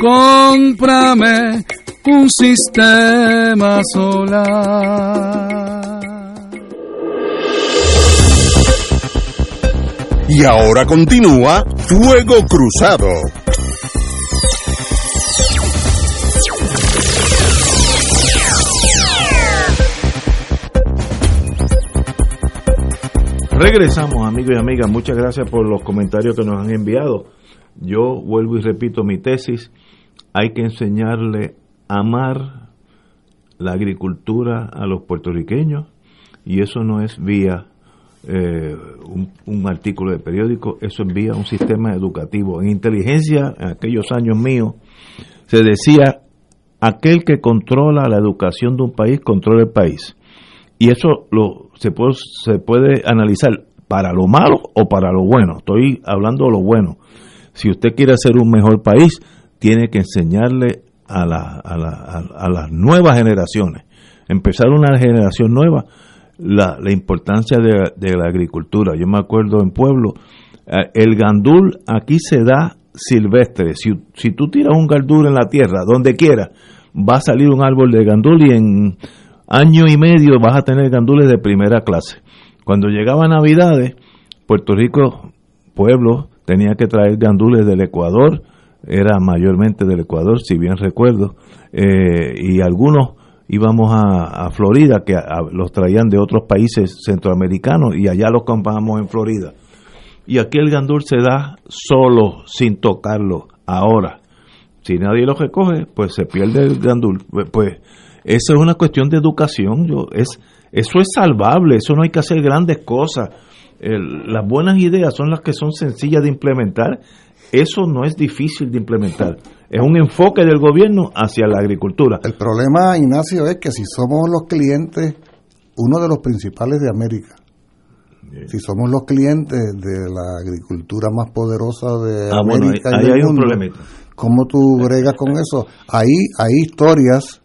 Cómprame un sistema solar. Y ahora continúa Fuego Cruzado. Regresamos, amigos y amigas. Muchas gracias por los comentarios que nos han enviado. Yo vuelvo y repito mi tesis. Hay que enseñarle a amar la agricultura a los puertorriqueños y eso no es vía eh, un, un, artículo de periódico, eso es vía un sistema educativo. En inteligencia, en aquellos años míos, se decía, aquel que controla la educación de un país, controla el país. Y eso lo, se, puede, se puede analizar para lo malo o para lo bueno. Estoy hablando de lo bueno. Si usted quiere hacer un mejor país, tiene que enseñarle a, la, a, la, a, las nuevas generaciones. Empezar una generación nueva, la, la importancia de, de, la agricultura. Yo me acuerdo en Pueblo, eh, el gandul aquí se da silvestre. Si, si tú tiras un gandul en la tierra, donde quiera, va a salir un árbol de gandul y en año y medio vas a tener gandules de primera clase. Cuando llegaba Navidades, Puerto Rico, pueblo, tenía que traer gandules del Ecuador, era mayormente del Ecuador, si bien recuerdo, eh, y algunos íbamos a, Florida, que los traían de otros países centroamericanos, y allá los compramos en Florida. Y aquí el gandul se da solo, sin tocarlo, ahora. Si nadie lo recoge, pues se pierde el gandul. Pues eso es una cuestión de educación. Yo, es, eso es salvable, eso no hay que hacer grandes cosas. El, las buenas ideas son las que son sencillas de implementar. Eso no es difícil de implementar. Es un enfoque del gobierno hacia la agricultura. El problema, Ignacio, es que si somos los clientes, uno de los principales de América, si somos los clientes de la agricultura más poderosa de ah, América bueno, ahí, y del hay mundo, un. ¿cómo tú bregas con eso? Ahí hay historias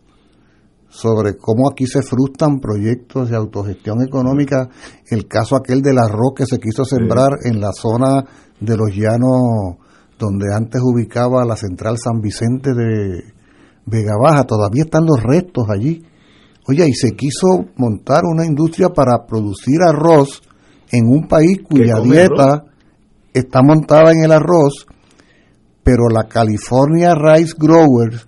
sobre cómo aquí se frustran proyectos de autogestión económica. El caso aquel del arroz que se quiso sembrar sí. en la zona de los llanos donde antes ubicaba la central San Vicente de Vega Baja, todavía están los restos allí. Oye, y se quiso montar una industria para producir arroz en un país cuya dieta arroz? está montada en el arroz, pero la California Rice Growers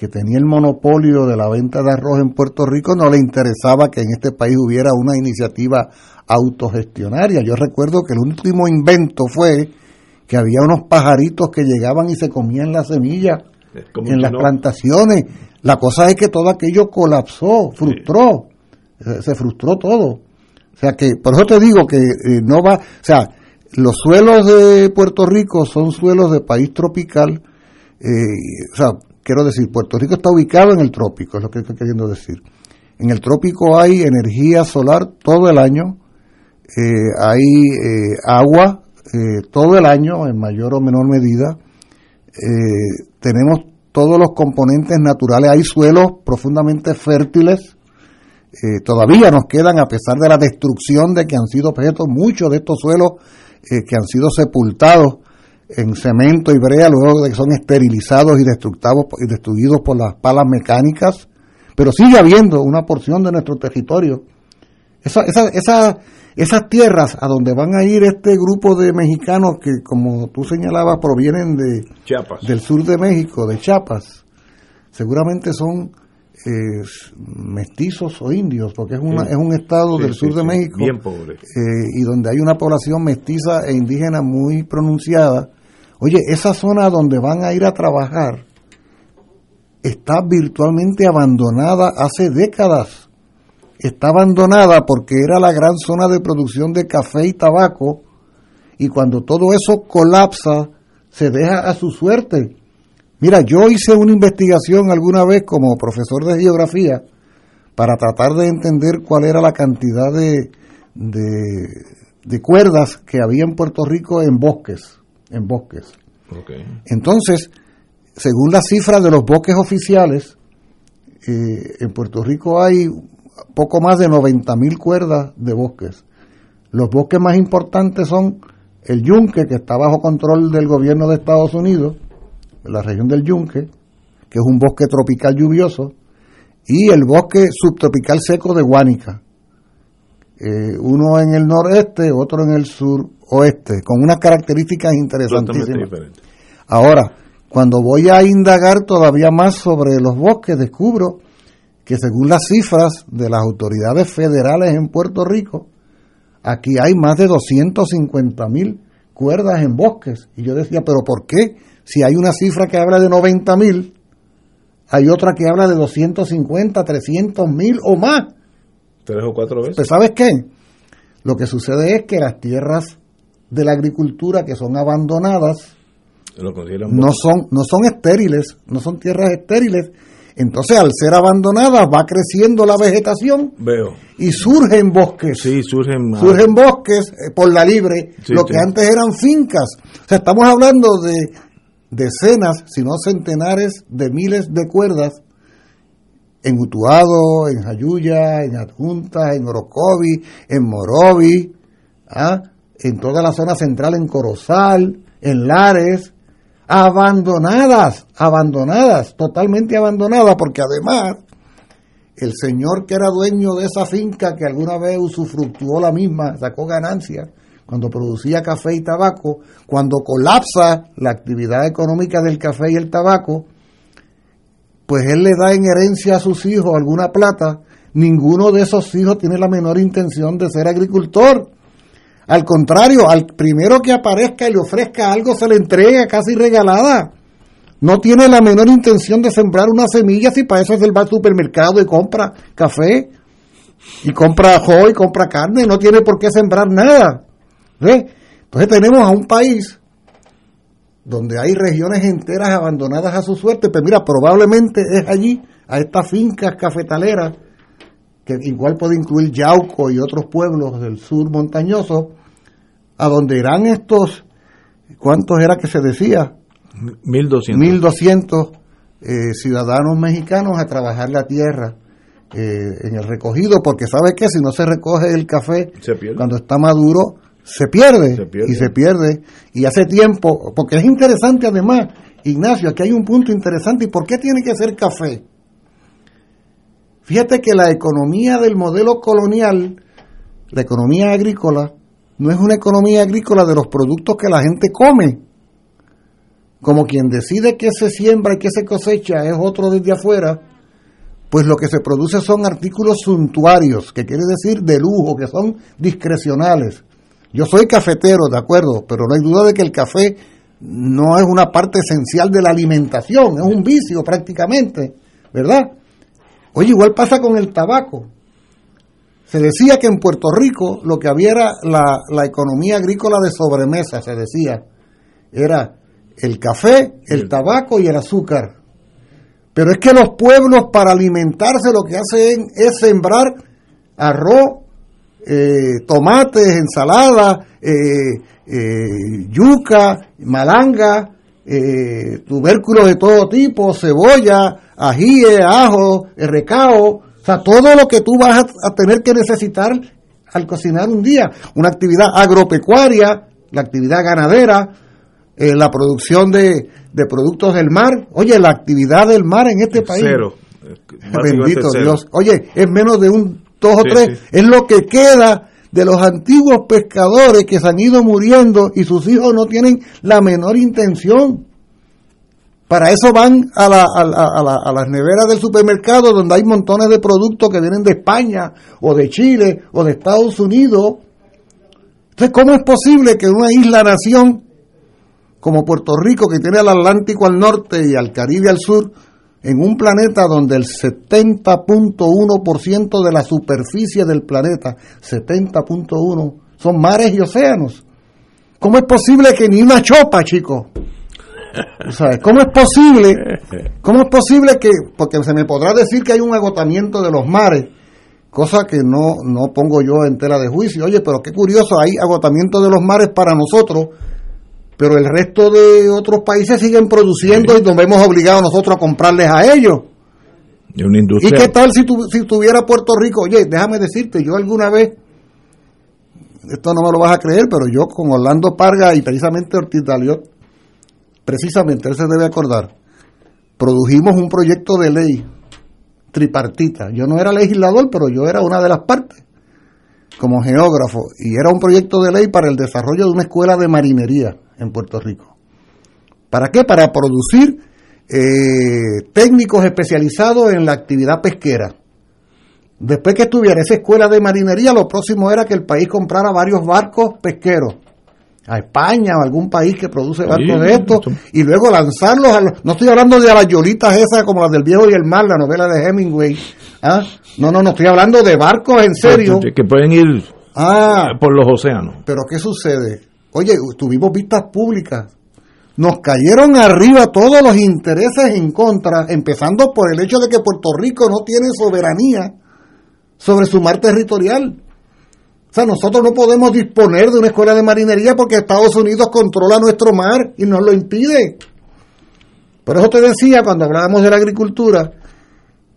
que tenía el monopolio de la venta de arroz en Puerto Rico, no le interesaba que en este país hubiera una iniciativa autogestionaria. Yo recuerdo que el último invento fue que había unos pajaritos que llegaban y se comían las semillas en las no. plantaciones. La cosa es que todo aquello colapsó, frustró, sí. se frustró todo. O sea que, por eso te digo que eh, no va, o sea, los suelos de Puerto Rico son suelos de país tropical, eh, o sea, quiero decir, Puerto Rico está ubicado en el trópico, es lo que estoy queriendo decir. En el trópico hay energía solar todo el año, eh, hay eh, agua eh, todo el año en mayor o menor medida, tenemos todos los componentes naturales, hay suelos profundamente fértiles, todavía nos quedan, a pesar de la destrucción de que han sido objetos, muchos de estos suelos que han sido sepultados en cemento y brea, luego de que son esterilizados y y destruidos por las palas mecánicas, pero sigue habiendo una porción de nuestro territorio. Esa, esa, esa, esas tierras a donde van a ir este grupo de mexicanos que, como tú señalabas, provienen de del sur de México, de Chiapas, seguramente son eh, mestizos o indios, porque es, una, es un estado del sur de México bien pobre. eh, y donde hay una población mestiza e indígena muy pronunciada. Oye, esa zona donde van a ir a trabajar está virtualmente abandonada hace décadas. Está abandonada porque era la gran zona de producción de café y tabaco y cuando todo eso colapsa se deja a su suerte. Mira, yo hice una investigación alguna vez como profesor de geografía para tratar de entender cuál era la cantidad de, de, de cuerdas que había en Puerto Rico en bosques, en bosques. Entonces, según las cifras de los bosques oficiales, eh, en Puerto Rico hay poco más de 90 mil cuerdas de bosques. Los bosques más importantes son el yunque, que está bajo control del gobierno de Estados Unidos, la región del yunque, que es un bosque tropical lluvioso, y el bosque subtropical seco de Guánica. Eh, uno en el noreste, otro en el suroeste, con unas características interesantísimas. Ahora, cuando voy a indagar todavía más sobre los bosques, descubro que según las cifras de las autoridades federales en Puerto Rico, aquí hay más de 250 mil cuerdas en bosques. Y yo decía, pero ¿por qué? Si hay una cifra que habla de 90 mil, hay otra que habla de 250, 300 mil o más. Tres o cuatro veces. Pues ¿sabes qué? Lo que sucede es que las tierras de la agricultura que son abandonadas Lo no son, no son estériles, no son tierras estériles. Entonces, al ser abandonadas, va creciendo la vegetación Veo. y surgen bosques. Sí, surgen. Surgen bosques eh, por la libre, Sí, lo que sí. antes eran fincas. O sea, estamos hablando de decenas, si no centenares de miles de cuerdas en Utuado, en Jayuya, en Adjunta, en Orocovi, en Morovi, ¿ah? en toda la zona central, en Corozal, en Lares, abandonadas, abandonadas, totalmente abandonadas, porque además el señor que era dueño de esa finca, que alguna vez usufructuó la misma, sacó ganancias cuando producía café y tabaco, cuando colapsa la actividad económica del café y el tabaco, pues él le da en herencia a sus hijos alguna plata, ninguno de esos hijos tiene la menor intención de ser agricultor. Al contrario, al primero que aparezca y le ofrezca algo se le entrega casi regalada. No tiene la menor intención de sembrar una semilla si para eso es el va al supermercado y compra café y compra ajo y compra carne no tiene por qué sembrar nada. Entonces tenemos a un país donde hay regiones enteras abandonadas a su suerte, pero mira, probablemente es allí, a estas fincas cafetaleras, que igual puede incluir Yauco y otros pueblos del sur montañoso, a donde irán estos, ¿cuántos era que se decía? 1200. 1200 eh, ciudadanos mexicanos a trabajar la tierra eh, en el recogido, porque ¿sabe qué? Si no se recoge el café cuando está maduro, se pierde, Se pierde. y se pierde. Y hace tiempo, porque es interesante además, Ignacio, aquí hay un punto interesante. ¿Y por qué tiene que ser café? Fíjate que la economía del modelo colonial, la economía agrícola, no es una economía agrícola de los productos que la gente come. Como quien decide qué se siembra y qué se cosecha es otro desde afuera, pues lo que se produce son artículos suntuarios, que quiere decir de lujo, que son discrecionales. Yo soy cafetero, de acuerdo, pero no hay duda de que el café no es una parte esencial de la alimentación, es un vicio prácticamente, ¿verdad? Oye, igual pasa con el tabaco. Se decía que en Puerto Rico lo que había era la, la economía agrícola de sobremesa, se decía. Era el café, el tabaco y el azúcar. Pero es que los pueblos para alimentarse lo que hacen es sembrar arroz, eh, tomates, ensalada, eh, eh, yuca, malanga, eh, tubérculos de todo tipo, cebolla, ajíe, ajo, eh, recao, o sea, todo lo que tú vas a, a tener que necesitar al cocinar un día. Una actividad agropecuaria, la actividad ganadera, eh, la producción de, de productos del mar. Oye, la actividad del mar en este país. Cero. Bendito cero. Dios. Oye, es menos de un dos o Sí, tres. sí. Es lo que queda de los antiguos pescadores que se han ido muriendo y sus hijos no tienen la menor intención. Para eso van a, la- a la- a la- a las neveras del supermercado donde hay montones de productos que vienen de España o de Chile o de Estados Unidos. Entonces, ¿cómo es posible que una isla nación como Puerto Rico, que tiene al Atlántico al norte y al Caribe al sur, en un planeta donde el 70.1% de la superficie del planeta, 70.1, son mares y océanos. ¿Cómo es posible que ni una chopa, chicos? ¿Cómo es posible? ¿Cómo es posible que, porque se me podrá decir que hay un agotamiento de los mares, cosa que no, no pongo yo en tela de juicio. Oye, pero qué curioso, hay agotamiento de los mares para nosotros, pero el resto de otros países siguen produciendo y nos vemos obligados nosotros a comprarles a ellos. Y una ¿Y industria. qué tal si, tu- si tuviera Puerto Rico? Oye, déjame decirte, yo alguna vez, esto no me lo vas a creer, pero yo con Orlando Parga y precisamente Ortiz Daliot, precisamente, él se debe acordar, produjimos un proyecto de ley tripartita. Yo no era legislador, pero yo era una de las partes, como geógrafo, y era un proyecto de ley para el desarrollo de una escuela de marinería en Puerto Rico. ¿Para qué? Para producir eh, técnicos especializados en la actividad pesquera. Después que estuviera esa escuela de marinería, lo próximo era que el país comprara varios barcos pesqueros a España o algún país que produce barcos de estos y luego lanzarlos a los- no estoy hablando de las yolitas esas como las del viejo y el mar la novela de Hemingway ¿ah? no no no estoy hablando de barcos en serio Que pueden ir ah por los océanos. pero qué sucede oye tuvimos vistas públicas nos cayeron arriba todos los intereses en contra, empezando por el hecho de que Puerto Rico no tiene soberanía sobre su mar territorial. O sea, nosotros no podemos disponer de una escuela de marinería porque Estados Unidos controla nuestro mar y nos lo impide. Por eso te decía cuando hablábamos de la agricultura,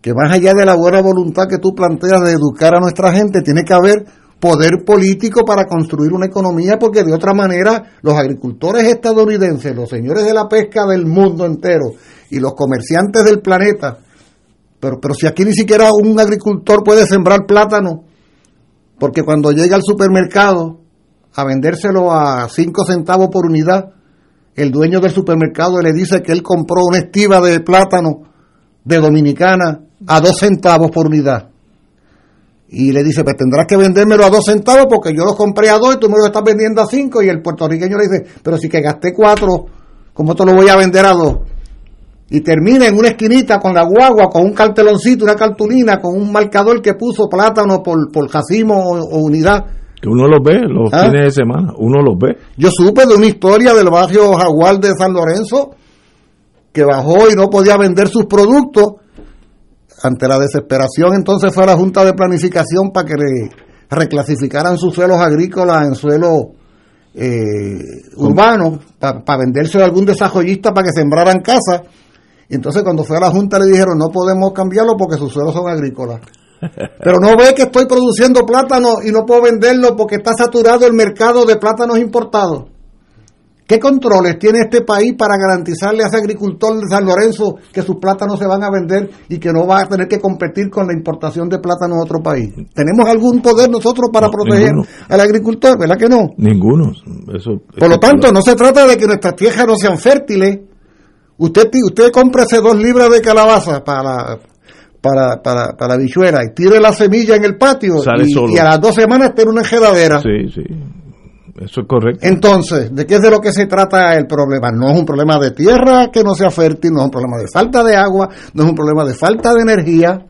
que más allá de la buena voluntad que tú planteas de educar a nuestra gente, tiene que haber poder político para construir una economía, porque de otra manera los agricultores estadounidenses, los señores de la pesca del mundo entero y los comerciantes del planeta, pero, pero si aquí ni siquiera un agricultor puede sembrar plátano, porque cuando llega al supermercado a vendérselo a 5 centavos por unidad, el dueño del supermercado le dice que él compró una estiva de plátano de Dominicana a 2 centavos por unidad. Y le dice, pues tendrás que vendérmelo a 2 centavos porque yo lo compré a 2 y tú me lo estás vendiendo a 5. Y el puertorriqueño le dice, pero si que gasté 4, ¿cómo te lo voy a vender a 2? Y termina en una esquinita con la guagua, con un carteloncito, una cartulina, con un marcador que puso plátano por, por jacimo o, o unidad. Que uno los ve los ¿Ah? fines de semana. Uno los ve. Yo supe de una historia del barrio Jaguar de San Lorenzo que bajó y no podía vender sus productos. Ante la desesperación, entonces fue a la Junta de Planificación para que le reclasificaran sus suelos agrícolas en suelos eh, urbanos, para venderse a algún desarrollista para que sembraran casas. Y entonces cuando fue a la Junta le dijeron, no podemos cambiarlo porque sus suelos son agrícolas. Pero no ve que estoy produciendo plátano y no puedo venderlo porque está saturado el mercado de plátanos importados. ¿Qué controles tiene este país para garantizarle a ese agricultor de San Lorenzo que sus plátanos se van a vender y que no va a tener que competir con la importación de plátano de otro país? ¿Tenemos algún poder nosotros para No, proteger ninguno. al agricultor? ¿Verdad que no? Ninguno. Eso, Por lo tanto, no se trata de que nuestras tierras no sean fértiles. Usted, usted cómprese dos libras de calabaza para, para, para, para la bichuela y tire la semilla en el patio Sale y, solo. y a las dos semanas en una enredadera. Sí, sí. Eso es correcto. Entonces, ¿de qué es de lo que se trata el problema? No es un problema de tierra que no sea fértil, no es un problema de falta de agua, no es un problema de falta de energía.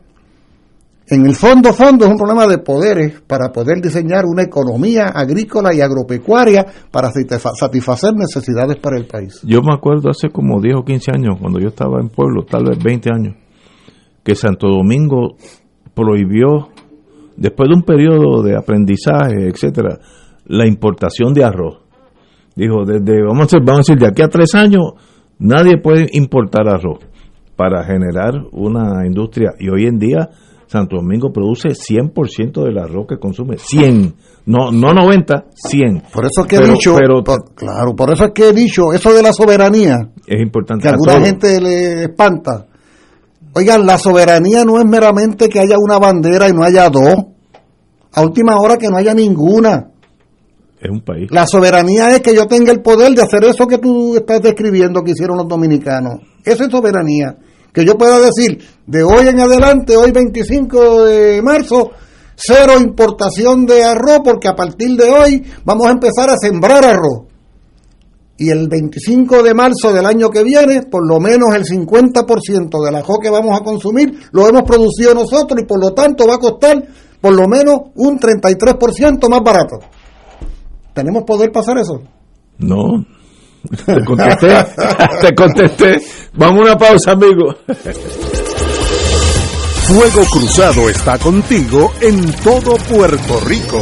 En el fondo, fondo, es un problema de poderes para poder diseñar una economía agrícola y agropecuaria para satisfa- satisfacer necesidades para el país. Yo me acuerdo hace como 10 o 15 años, cuando yo estaba en pueblo, tal vez 20 años, que Santo Domingo prohibió, después de un periodo de aprendizaje, etcétera, la importación de arroz. Dijo, desde, vamos a, decir, vamos a decir, de aquí a tres años, nadie puede importar arroz para generar una industria. Y hoy en día Santo Domingo produce 100% del arroz que consume. 100. No, no 90, 100. Por eso es que he dicho, claro, por eso es que he dicho, eso de la soberanía. Es importante. Que a alguna gente le espanta. Oigan, la soberanía no es meramente que haya una bandera y no haya dos. A última hora que no haya ninguna. La soberanía es que yo tenga el poder de hacer eso que tú estás describiendo que hicieron los dominicanos. Eso es soberanía. Que yo pueda decir, de hoy en adelante, hoy 25 de marzo, cero importación de arroz porque a partir de hoy vamos a empezar a sembrar arroz. Y el 25 de marzo del año que viene, por lo menos el 50% del arroz que vamos a consumir lo hemos producido nosotros y por lo tanto va a costar por lo menos un 33% más barato. ¿Tenemos poder pasar eso? No. Te contesté. te contesté. Vamos a una pausa, amigo. Fuego Cruzado está contigo en todo Puerto Rico.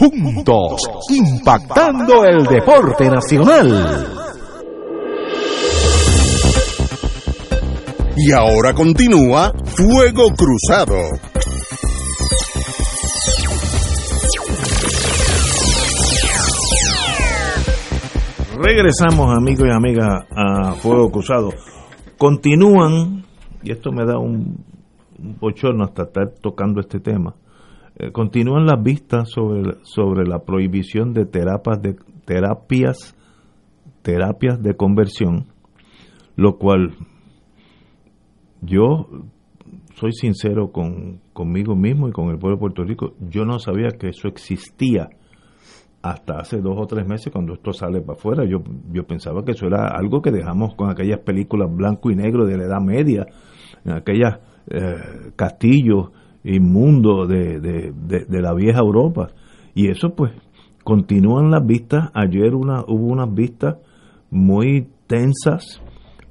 juntos impactando el deporte nacional. Y ahora continúa Fuego Cruzado. Regresamos amigos y amigas a Fuego Cruzado. Continúan, y esto me da un, bochorno hasta estar tocando este tema, eh, continúan las vistas sobre, sobre la prohibición de terapias de terapias terapias de conversión, lo cual yo soy sincero con, conmigo mismo y con el pueblo de Puerto Rico, yo no sabía que eso existía hasta hace dos o tres meses cuando esto sale para afuera. Yo, yo pensaba que eso era algo que dejamos con aquellas películas blanco y negro de la Edad Media, en aquellos eh, castillos inmundos de, de, de, la vieja Europa. Y eso pues continúan las vistas. Ayer una, hubo unas vistas muy tensas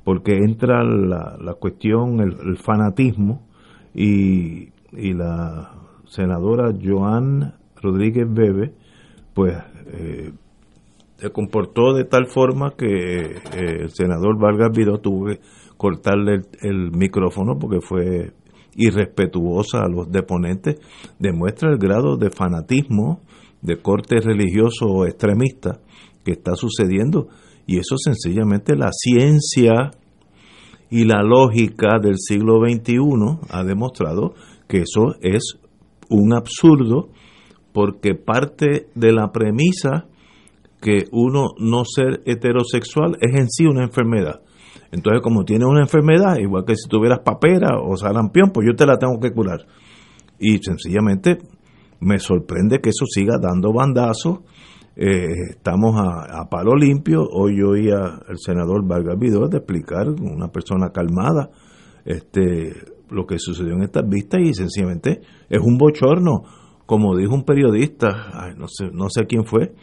porque entra la, la cuestión, el, fanatismo, y, y, la senadora Joan Rodríguez Bebe, pues eh, se comportó de tal forma que eh, el senador Vargas Vidó tuvo que cortarle el, micrófono porque fue irrespetuosa a los deponentes, demuestra el grado de fanatismo de corte religioso o extremista que está sucediendo y eso sencillamente la ciencia Y la lógica del siglo XXI ha demostrado que eso es un absurdo porque parte de la premisa que uno no ser heterosexual es en sí una enfermedad. Entonces, como tienes una enfermedad, igual que si tuvieras papera o sarampión, pues yo te la tengo que curar. Y sencillamente me sorprende que eso siga dando bandazos. Eh, estamos a, palo limpio. Hoy yo oía al senador Vargas Vidal de explicar una persona calmada este, lo que sucedió en estas vistas y sencillamente es un bochorno. Como dijo un periodista, no, sé, no sé quién fue,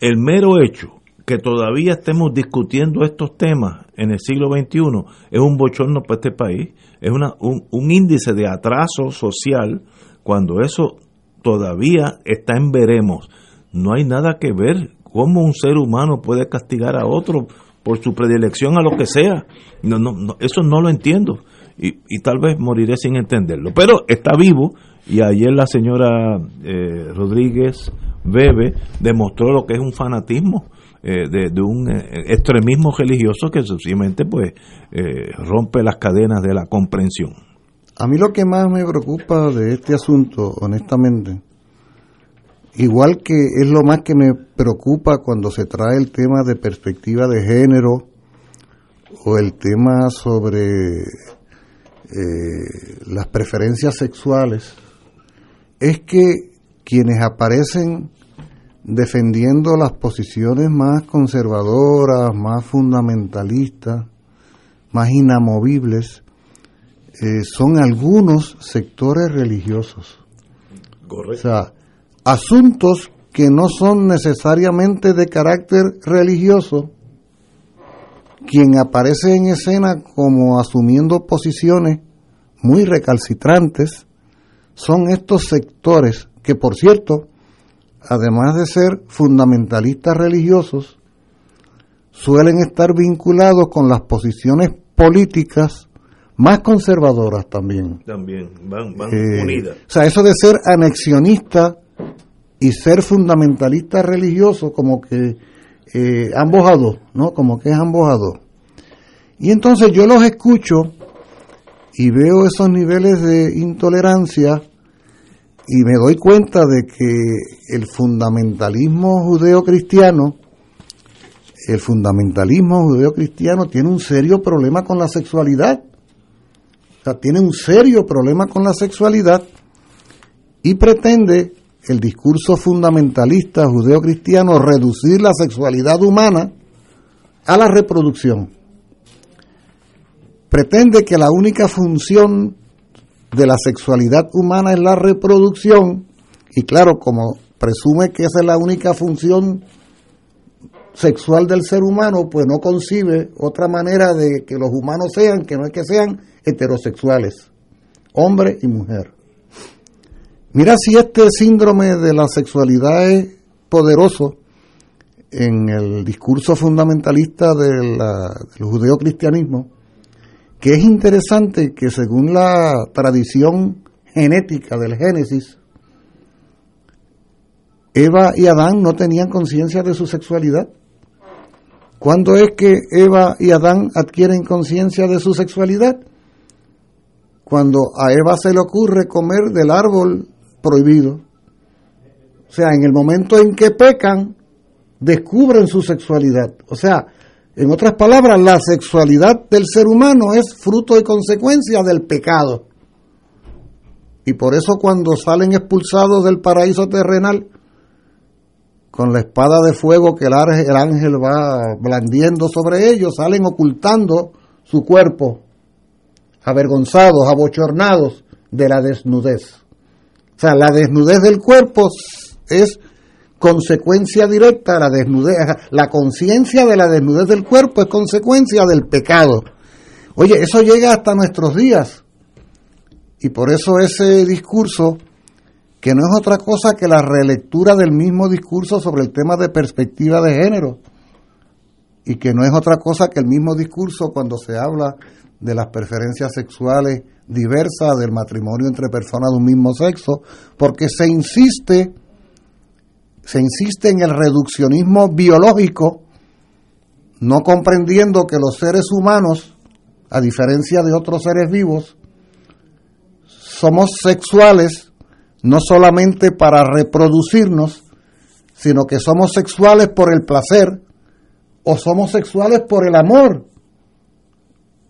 el mero hecho que todavía estemos discutiendo estos temas en el siglo XXI es un bochorno para este país, es una, un, índice de atraso social cuando eso todavía está en veremos. No hay nada que ver cómo un ser humano puede castigar a otro por su predilección a lo que sea. No, no, eso no lo entiendo y, y, tal vez moriré sin entenderlo. Pero está vivo y ayer la señora eh, Rodríguez Bebe demostró lo que es un fanatismo eh, de, un eh, extremismo religioso que sencillamente pues eh, rompe las cadenas de la comprensión. A mí lo que más me preocupa de este asunto, honestamente, igual que es lo más que me preocupa cuando se trae el tema de perspectiva de género o el tema sobre las preferencias sexuales, es que quienes aparecen defendiendo las posiciones más conservadoras, más fundamentalistas, más inamovibles, eh, son algunos sectores religiosos. Correcto. O sea, asuntos que no son necesariamente de carácter religioso, quien aparece en escena como asumiendo posiciones muy recalcitrantes, son estos sectores que, por cierto, además de ser fundamentalistas religiosos, suelen estar vinculados con las posiciones políticas más conservadoras también. También, van, eh, unidas. O sea, eso de ser anexionista y ser fundamentalista religioso, como que eh, ambos a dos, ¿no? Como que es ambos a dos. Y entonces yo los escucho y veo esos niveles de intolerancia y me doy cuenta de que el fundamentalismo judeo-cristiano, el fundamentalismo judeo-cristiano tiene un serio problema con la sexualidad. O sea, tiene un serio problema con la sexualidad y pretende el discurso fundamentalista judeo-cristiano reducir la sexualidad humana a la reproducción. Pretende que la única función de la sexualidad humana es la reproducción, y claro, como presume que esa es la única función sexual del ser humano, pues no concibe otra manera de que los humanos sean, que no es que sean heterosexuales, hombre y mujer. Mira si este síndrome de la sexualidad es poderoso en el discurso fundamentalista del judeocristianismo, que es interesante que según la tradición genética del Génesis, Eva y Adán no tenían conciencia de su sexualidad. ¿Cuándo es que Eva y Adán adquieren conciencia de su sexualidad? Cuando a Eva se le ocurre comer del árbol prohibido. O sea, en el momento en que pecan, descubren su sexualidad. O sea, en otras palabras, la sexualidad del ser humano es fruto y consecuencia del pecado. Y por eso cuando salen expulsados del paraíso terrenal, con la espada de fuego que el ángel, va blandiendo sobre ellos, salen ocultando su cuerpo, avergonzados, abochornados de la desnudez. O sea, la desnudez del cuerpo es consecuencia directa la desnudez, la conciencia de la desnudez del cuerpo es consecuencia del pecado. Oye, eso llega hasta nuestros días. Y por eso ese discurso, que no es otra cosa que la relectura del mismo discurso sobre el tema de perspectiva de género, y que no es otra cosa que el mismo discurso cuando se habla de las preferencias sexuales diversas, del matrimonio entre personas de un mismo sexo, porque se insiste se insiste en el reduccionismo biológico, no comprendiendo que los seres humanos a diferencia de otros seres vivos, somos sexuales no solamente para reproducirnos, sino que somos sexuales por el placer o somos sexuales por el amor,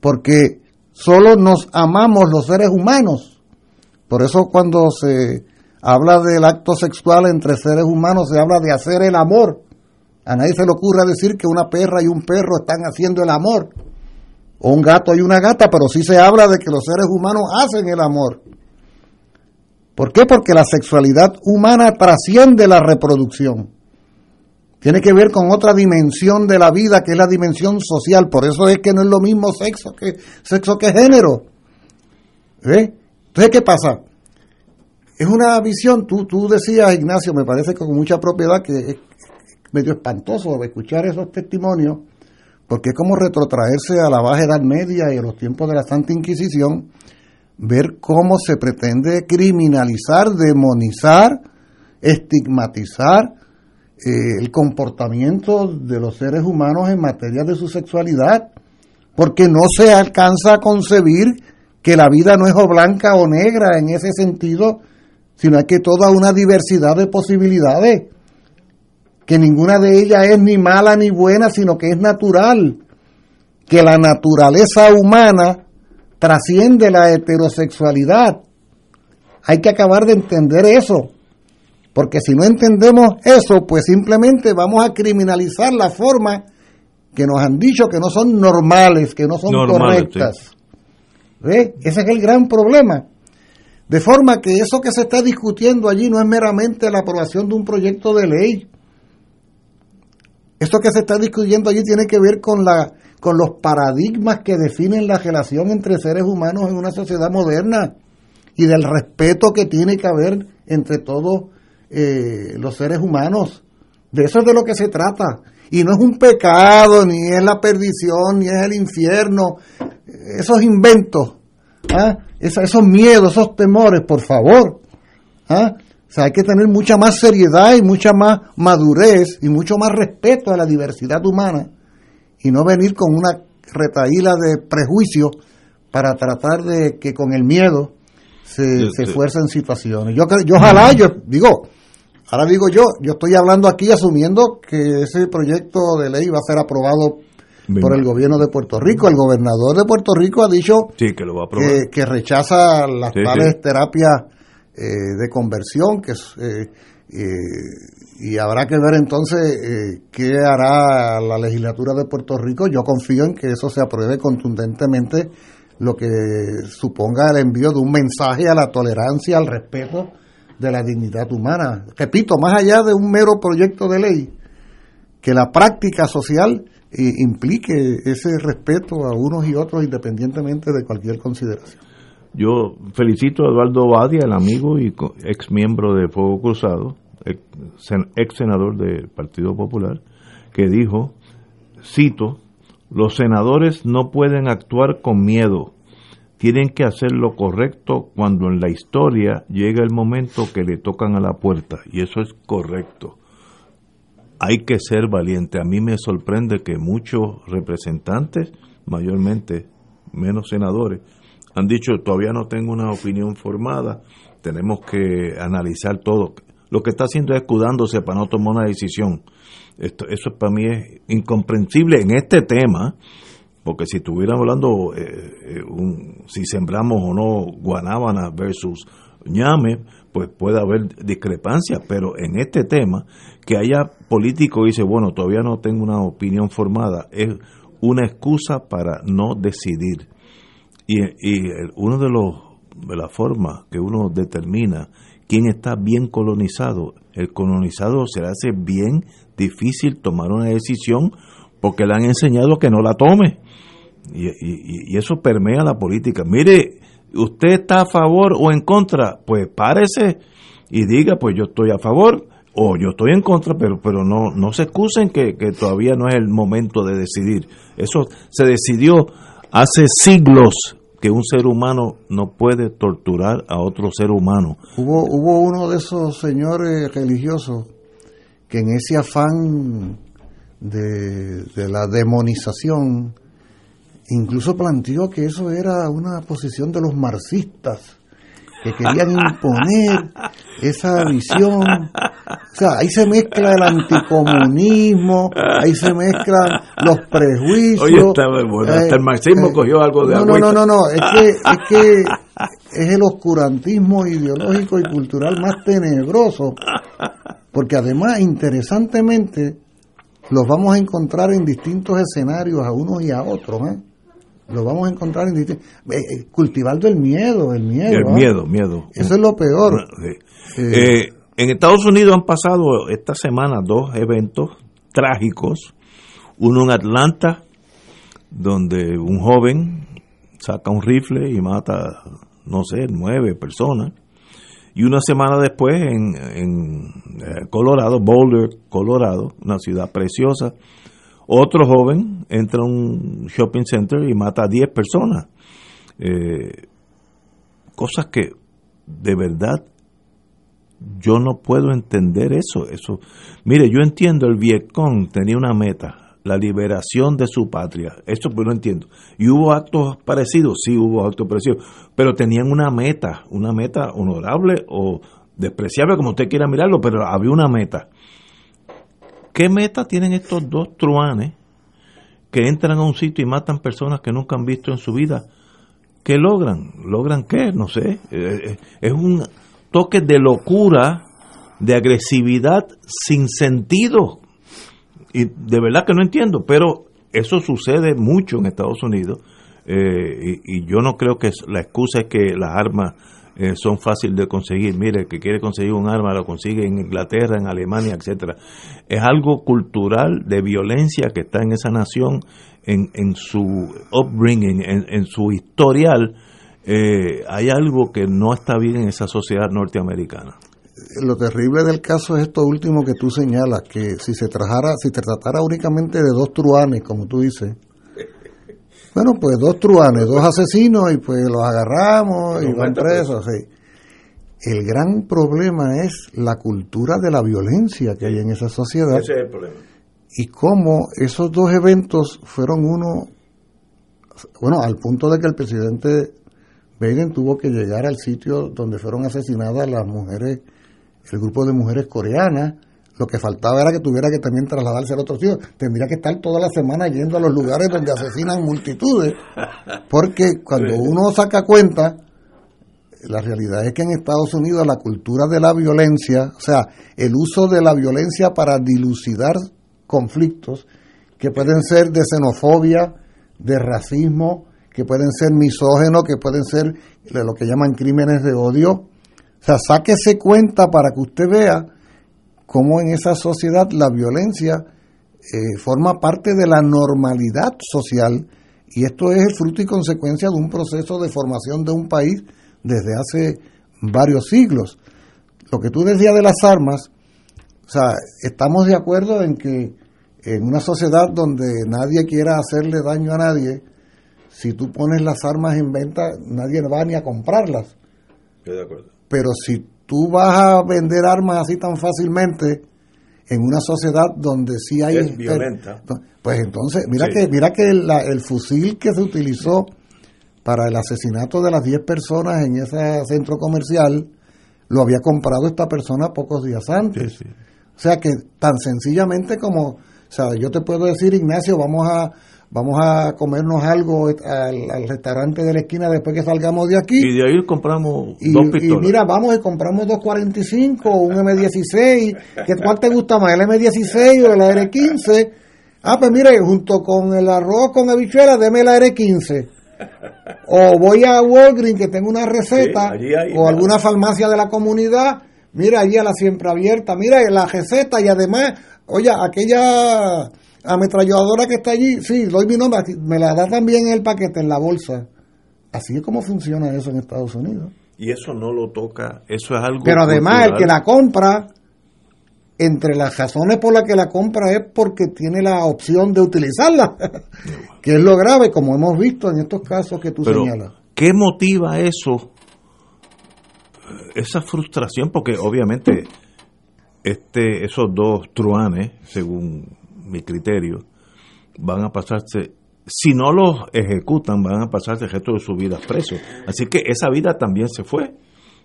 porque solo nos amamos los seres humanos. Por eso cuando se habla del acto sexual entre seres humanos se habla de hacer el amor. A nadie se le ocurre decir que una perra y un perro están haciendo el amor, o un gato y una gata, pero sí se habla de que los seres humanos hacen el amor. ¿Por qué? Porque la sexualidad humana trasciende la reproducción. Tiene que ver con otra dimensión de la vida, que es la dimensión social. Por eso es que no es lo mismo sexo que, sexo que género. ¿Eh? Entonces, ¿qué pasa? Es una visión, tú, tú decías, Ignacio, me parece con mucha propiedad que es medio espantoso escuchar esos testimonios, porque es como retrotraerse a la Baja Edad Media y a los tiempos de la Santa Inquisición, ver cómo se pretende criminalizar, demonizar, estigmatizar eh, el comportamiento de los seres humanos en materia de su sexualidad, porque no se alcanza a concebir que la vida no es o blanca o negra en ese sentido, sino que toda una diversidad de posibilidades, que ninguna de ellas es ni mala ni buena, sino que es natural, que la naturaleza humana trasciende la heterosexualidad. Hay que acabar de entender eso, porque si no entendemos eso, pues simplemente vamos a criminalizar la forma que nos han dicho que no son normales, que no son correctas. ¿Ve? Ese es el gran problema. De forma que eso que se está discutiendo allí no es meramente la aprobación de un proyecto de ley. Esto que se está discutiendo allí tiene que ver con la con los paradigmas que definen la relación entre seres humanos en una sociedad moderna y del respeto que tiene que haber entre todos eh, los seres humanos. De eso es de lo que se trata. Y no es un pecado, ni es la perdición, ni es el infierno. Esos inventos, ¿ah? esos, miedos, esos temores, por favor. ¿ah? O sea, hay que tener mucha más seriedad y mucha más madurez y mucho más respeto a la diversidad humana y no venir con una retaíla de prejuicios para tratar de que con el miedo se, se fuercen situaciones. Yo, yo ojalá, yo digo, ahora digo yo, yo estoy hablando aquí asumiendo que ese proyecto de ley va a ser aprobado por el gobierno de Puerto Rico. El gobernador de Puerto Rico ha dicho que, rechaza las tales terapias eh, de conversión, que eh, eh, y habrá que ver entonces eh, qué hará la legislatura de Puerto Rico. Yo confío en que eso se apruebe contundentemente, lo que suponga el envío de un mensaje a la tolerancia, al respeto de la dignidad humana. Repito, más allá de un mero proyecto de ley, que la práctica social eh, implique ese respeto a unos y otros independientemente de cualquier consideración. Yo felicito a Eduardo Badia, el amigo y ex miembro de Fuego Cruzado, ex senador del Partido Popular, que dijo, cito, los senadores no pueden actuar con miedo, tienen que hacer lo correcto cuando en la historia llega el momento que le tocan a la puerta, y eso es correcto. Hay que ser valiente. A mí me sorprende que muchos representantes, mayormente menos senadores, han dicho todavía no tengo una opinión formada, tenemos que analizar todo lo que está haciendo es escudándose para no tomar una decisión. Esto, eso para mí es incomprensible en este tema, porque si estuviéramos hablando eh, eh, un, si sembramos o no guanábana versus ñame, pues puede haber discrepancias, pero en este tema, que haya político y dice, bueno, todavía no tengo una opinión formada, es una excusa para no decidir. Y, y uno de los de las formas que uno determina quién está bien colonizado. El colonizado se le hace bien difícil tomar una decisión porque le han enseñado que no la tome. Y, eso permea la política. Mire, usted está a favor o en contra, pues párese y diga, pues yo estoy a favor o yo estoy en contra, pero, pero no, no se excusen que, que todavía no es el momento de decidir. Eso se decidió hace siglos que un ser humano no puede torturar a otro ser humano. Hubo, hubo uno de esos señores religiosos que en ese afán de, la demonización incluso planteó que eso era una posición de los marxistas que querían imponer esa visión. O sea, ahí se mezcla el anticomunismo, ahí se mezclan los prejuicios. Oye, está bueno, hasta el marxismo eh, cogió algo de no, no, no, no, no, es que, es que es el oscurantismo ideológico y cultural más tenebroso, porque además, interesantemente, los vamos a encontrar en distintos escenarios a unos y a otros, ¿eh? Los vamos a encontrar en eh, eh, cultivando el miedo, el miedo. El ¿ah? miedo, miedo. Eso es lo peor. Sí. Eh, en Estados Unidos han pasado esta semana dos eventos trágicos. Uno en Atlanta, donde un joven saca un rifle y mata, no sé, nueve personas. Y una semana después en, en Colorado, Boulder, Colorado, una ciudad preciosa, otro joven entra a un shopping center y mata a 10 personas. Eh, cosas que de verdad yo no puedo entender eso. eso. Mire, yo entiendo el Vietcong tenía una meta, la liberación de su patria. Eso pues lo entiendo. Y hubo actos parecidos, sí hubo actos parecidos, pero tenían una meta, una meta honorable o despreciable, como usted quiera mirarlo, pero había una meta. ¿Qué meta tienen estos dos truanes que entran a un sitio y matan personas que nunca han visto en su vida? ¿Qué logran? ¿Logran qué? No sé. Eh, Es un toque de locura, de agresividad sin sentido. Y de verdad que no entiendo, pero eso sucede mucho en Estados Unidos. eh, y yo no creo que la excusa es que las armas eh, son fáciles de conseguir. Mire, el que quiere conseguir un arma lo consigue en Inglaterra, en Alemania, etcétera. Es algo cultural de violencia que está en esa nación, en, en su upbringing, en, en su historial. Eh, hay algo que no está bien en esa sociedad norteamericana. Lo terrible del caso es esto último que tú señalas, que si se trajara, si se tratara únicamente de dos truanes, como tú dices, bueno, pues dos truanes, dos asesinos y pues los agarramos y van presos, sí. El gran problema es la cultura de la violencia que hay en esa sociedad Ese es el problema. y cómo esos dos eventos fueron uno, bueno, al punto de que el presidente Biden tuvo que llegar al sitio donde fueron asesinadas las mujeres, el grupo de mujeres coreanas. Lo que faltaba era que tuviera que también trasladarse al otro sitio. Tendría que estar toda la semana yendo a los lugares donde asesinan multitudes. Porque cuando uno saca cuenta, la realidad es que en Estados Unidos la cultura de la violencia, o sea, el uso de la violencia para dilucidar conflictos que pueden ser de xenofobia, de racismo, que pueden ser misógenos, que pueden ser de lo que llaman crímenes de odio. O sea, sáquese cuenta para que usted vea cómo en esa sociedad la violencia eh, forma parte de la normalidad social y esto es el fruto y consecuencia de un proceso de formación de un país desde hace varios siglos. Lo que tú decías de las armas, o sea, estamos de acuerdo en que en una sociedad donde nadie quiera hacerle daño a nadie, si tú pones las armas en venta, nadie va ni a comprarlas. Estoy de acuerdo. Pero si tú vas a vender armas así tan fácilmente en una sociedad donde sí hay Es violenta. pues entonces mira Sí. que mira que la- el fusil que se utilizó para el asesinato de las 10 personas en ese centro comercial lo había comprado esta persona pocos días antes. O sea que tan sencillamente como, o sea, yo te puedo decir, Ignacio, vamos a vamos a comernos algo al, al restaurante de la esquina después que salgamos de aquí. Y de ahí compramos Y, dos y pistolas. mira, vamos y compramos 245 o un M16. ¿Qué, ¿Cuál te gusta más, el M16 o el AR-15? Ah, pues mire, junto con el arroz con habichuelas, deme el AR-15. O voy a Walgreens que tengo una receta, Sí, allí hay, o alguna farmacia de la comunidad. Mira, allí a la siempre abierta. Mira, la receta y además, oye, aquella ametralladora que está allí, sí, doy mi nombre, me la da también en el paquete, en la bolsa. Así es como funciona eso en Estados Unidos. Y eso no lo toca, eso es algo. Pero además el que la compra, entre las razones por las que la compra es porque tiene la opción de utilizarla, que es lo grave, como hemos visto en estos casos que tú Pero, señalas. ¿qué motiva eso? Esa frustración, porque obviamente este, esos dos truanes, según mi criterio, van a pasarse si no los ejecutan van a pasar el resto de su vida presos. Así que esa vida también se fue.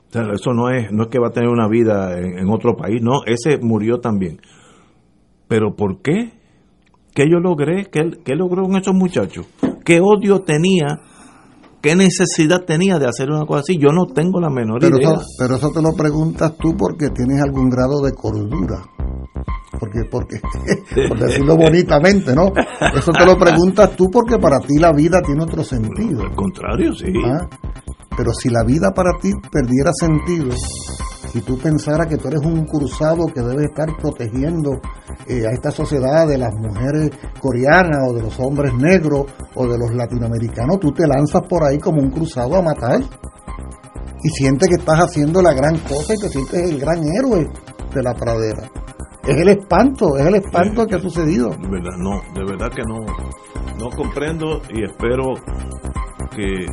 O sea, eso no es, no es que va a tener una vida en, en otro país, no, ese murió también. Pero ¿por qué? ¿Qué yo logré? ¿Qué, qué logró con esos muchachos? ¿Qué odio tenía? ¿Qué necesidad tenía de hacer una cosa así? Yo no tengo la menor Pero idea. eso, pero eso te lo preguntas tú porque tienes algún grado de cordura. Porque, porque, por decirlo bonitamente, ¿no? Eso te lo preguntas tú porque para ti la vida tiene otro sentido. Al contrario, sí. ¿Ah? Pero si la vida para ti perdiera sentido y tú pensaras que tú eres un cruzado que debe estar protegiendo eh, a esta sociedad de las mujeres coreanas o de los hombres negros o de los latinoamericanos, tú te lanzas por ahí como un cruzado a matar y sientes que estás haciendo la gran cosa y te sientes el gran héroe de la pradera. Es el espanto, es el espanto que ha sucedido. De verdad, no, de verdad que no, no comprendo y espero que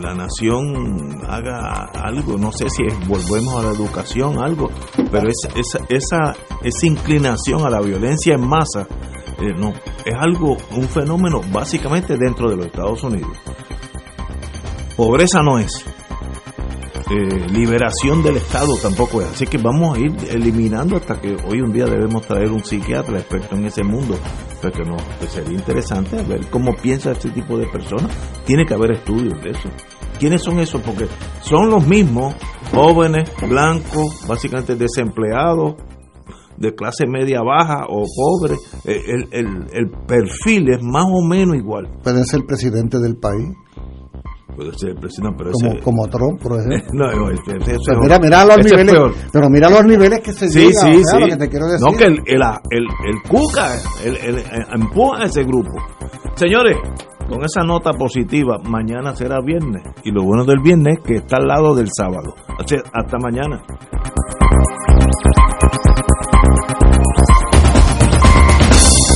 la nación haga algo, no sé si es, volvemos a la educación, algo, pero esa, esa, esa, esa inclinación a la violencia en masa, eh, no, es algo, un fenómeno básicamente dentro de los Estados Unidos. Pobreza no es, eh, liberación del Estado tampoco es. Así que vamos a ir eliminando hasta que hoy un día debemos traer un psiquiatra experto en ese mundo, porque no, que sería interesante ver cómo piensa este tipo de personas. Tiene que haber estudios de eso. ¿Quiénes son esos? Porque son los mismos jóvenes, blancos, básicamente desempleados, de clase media baja o pobre. Eh, El, el, perfil es más o menos igual. Pueden ser presidente del país, Puede ser el presidente, pero como, ese- como Trump, por ejemplo. No, no, Pero mira, mira los niveles, pero mira los niveles que se Sí, llega, sí, o sea, sí. lo que te quiero decir. No, que el, el, el, el Cuca el, el- el- empuja a ese grupo. Señores, con esa nota positiva, mañana será viernes. Y lo bueno del viernes es que está al lado del sábado. Hasta mañana.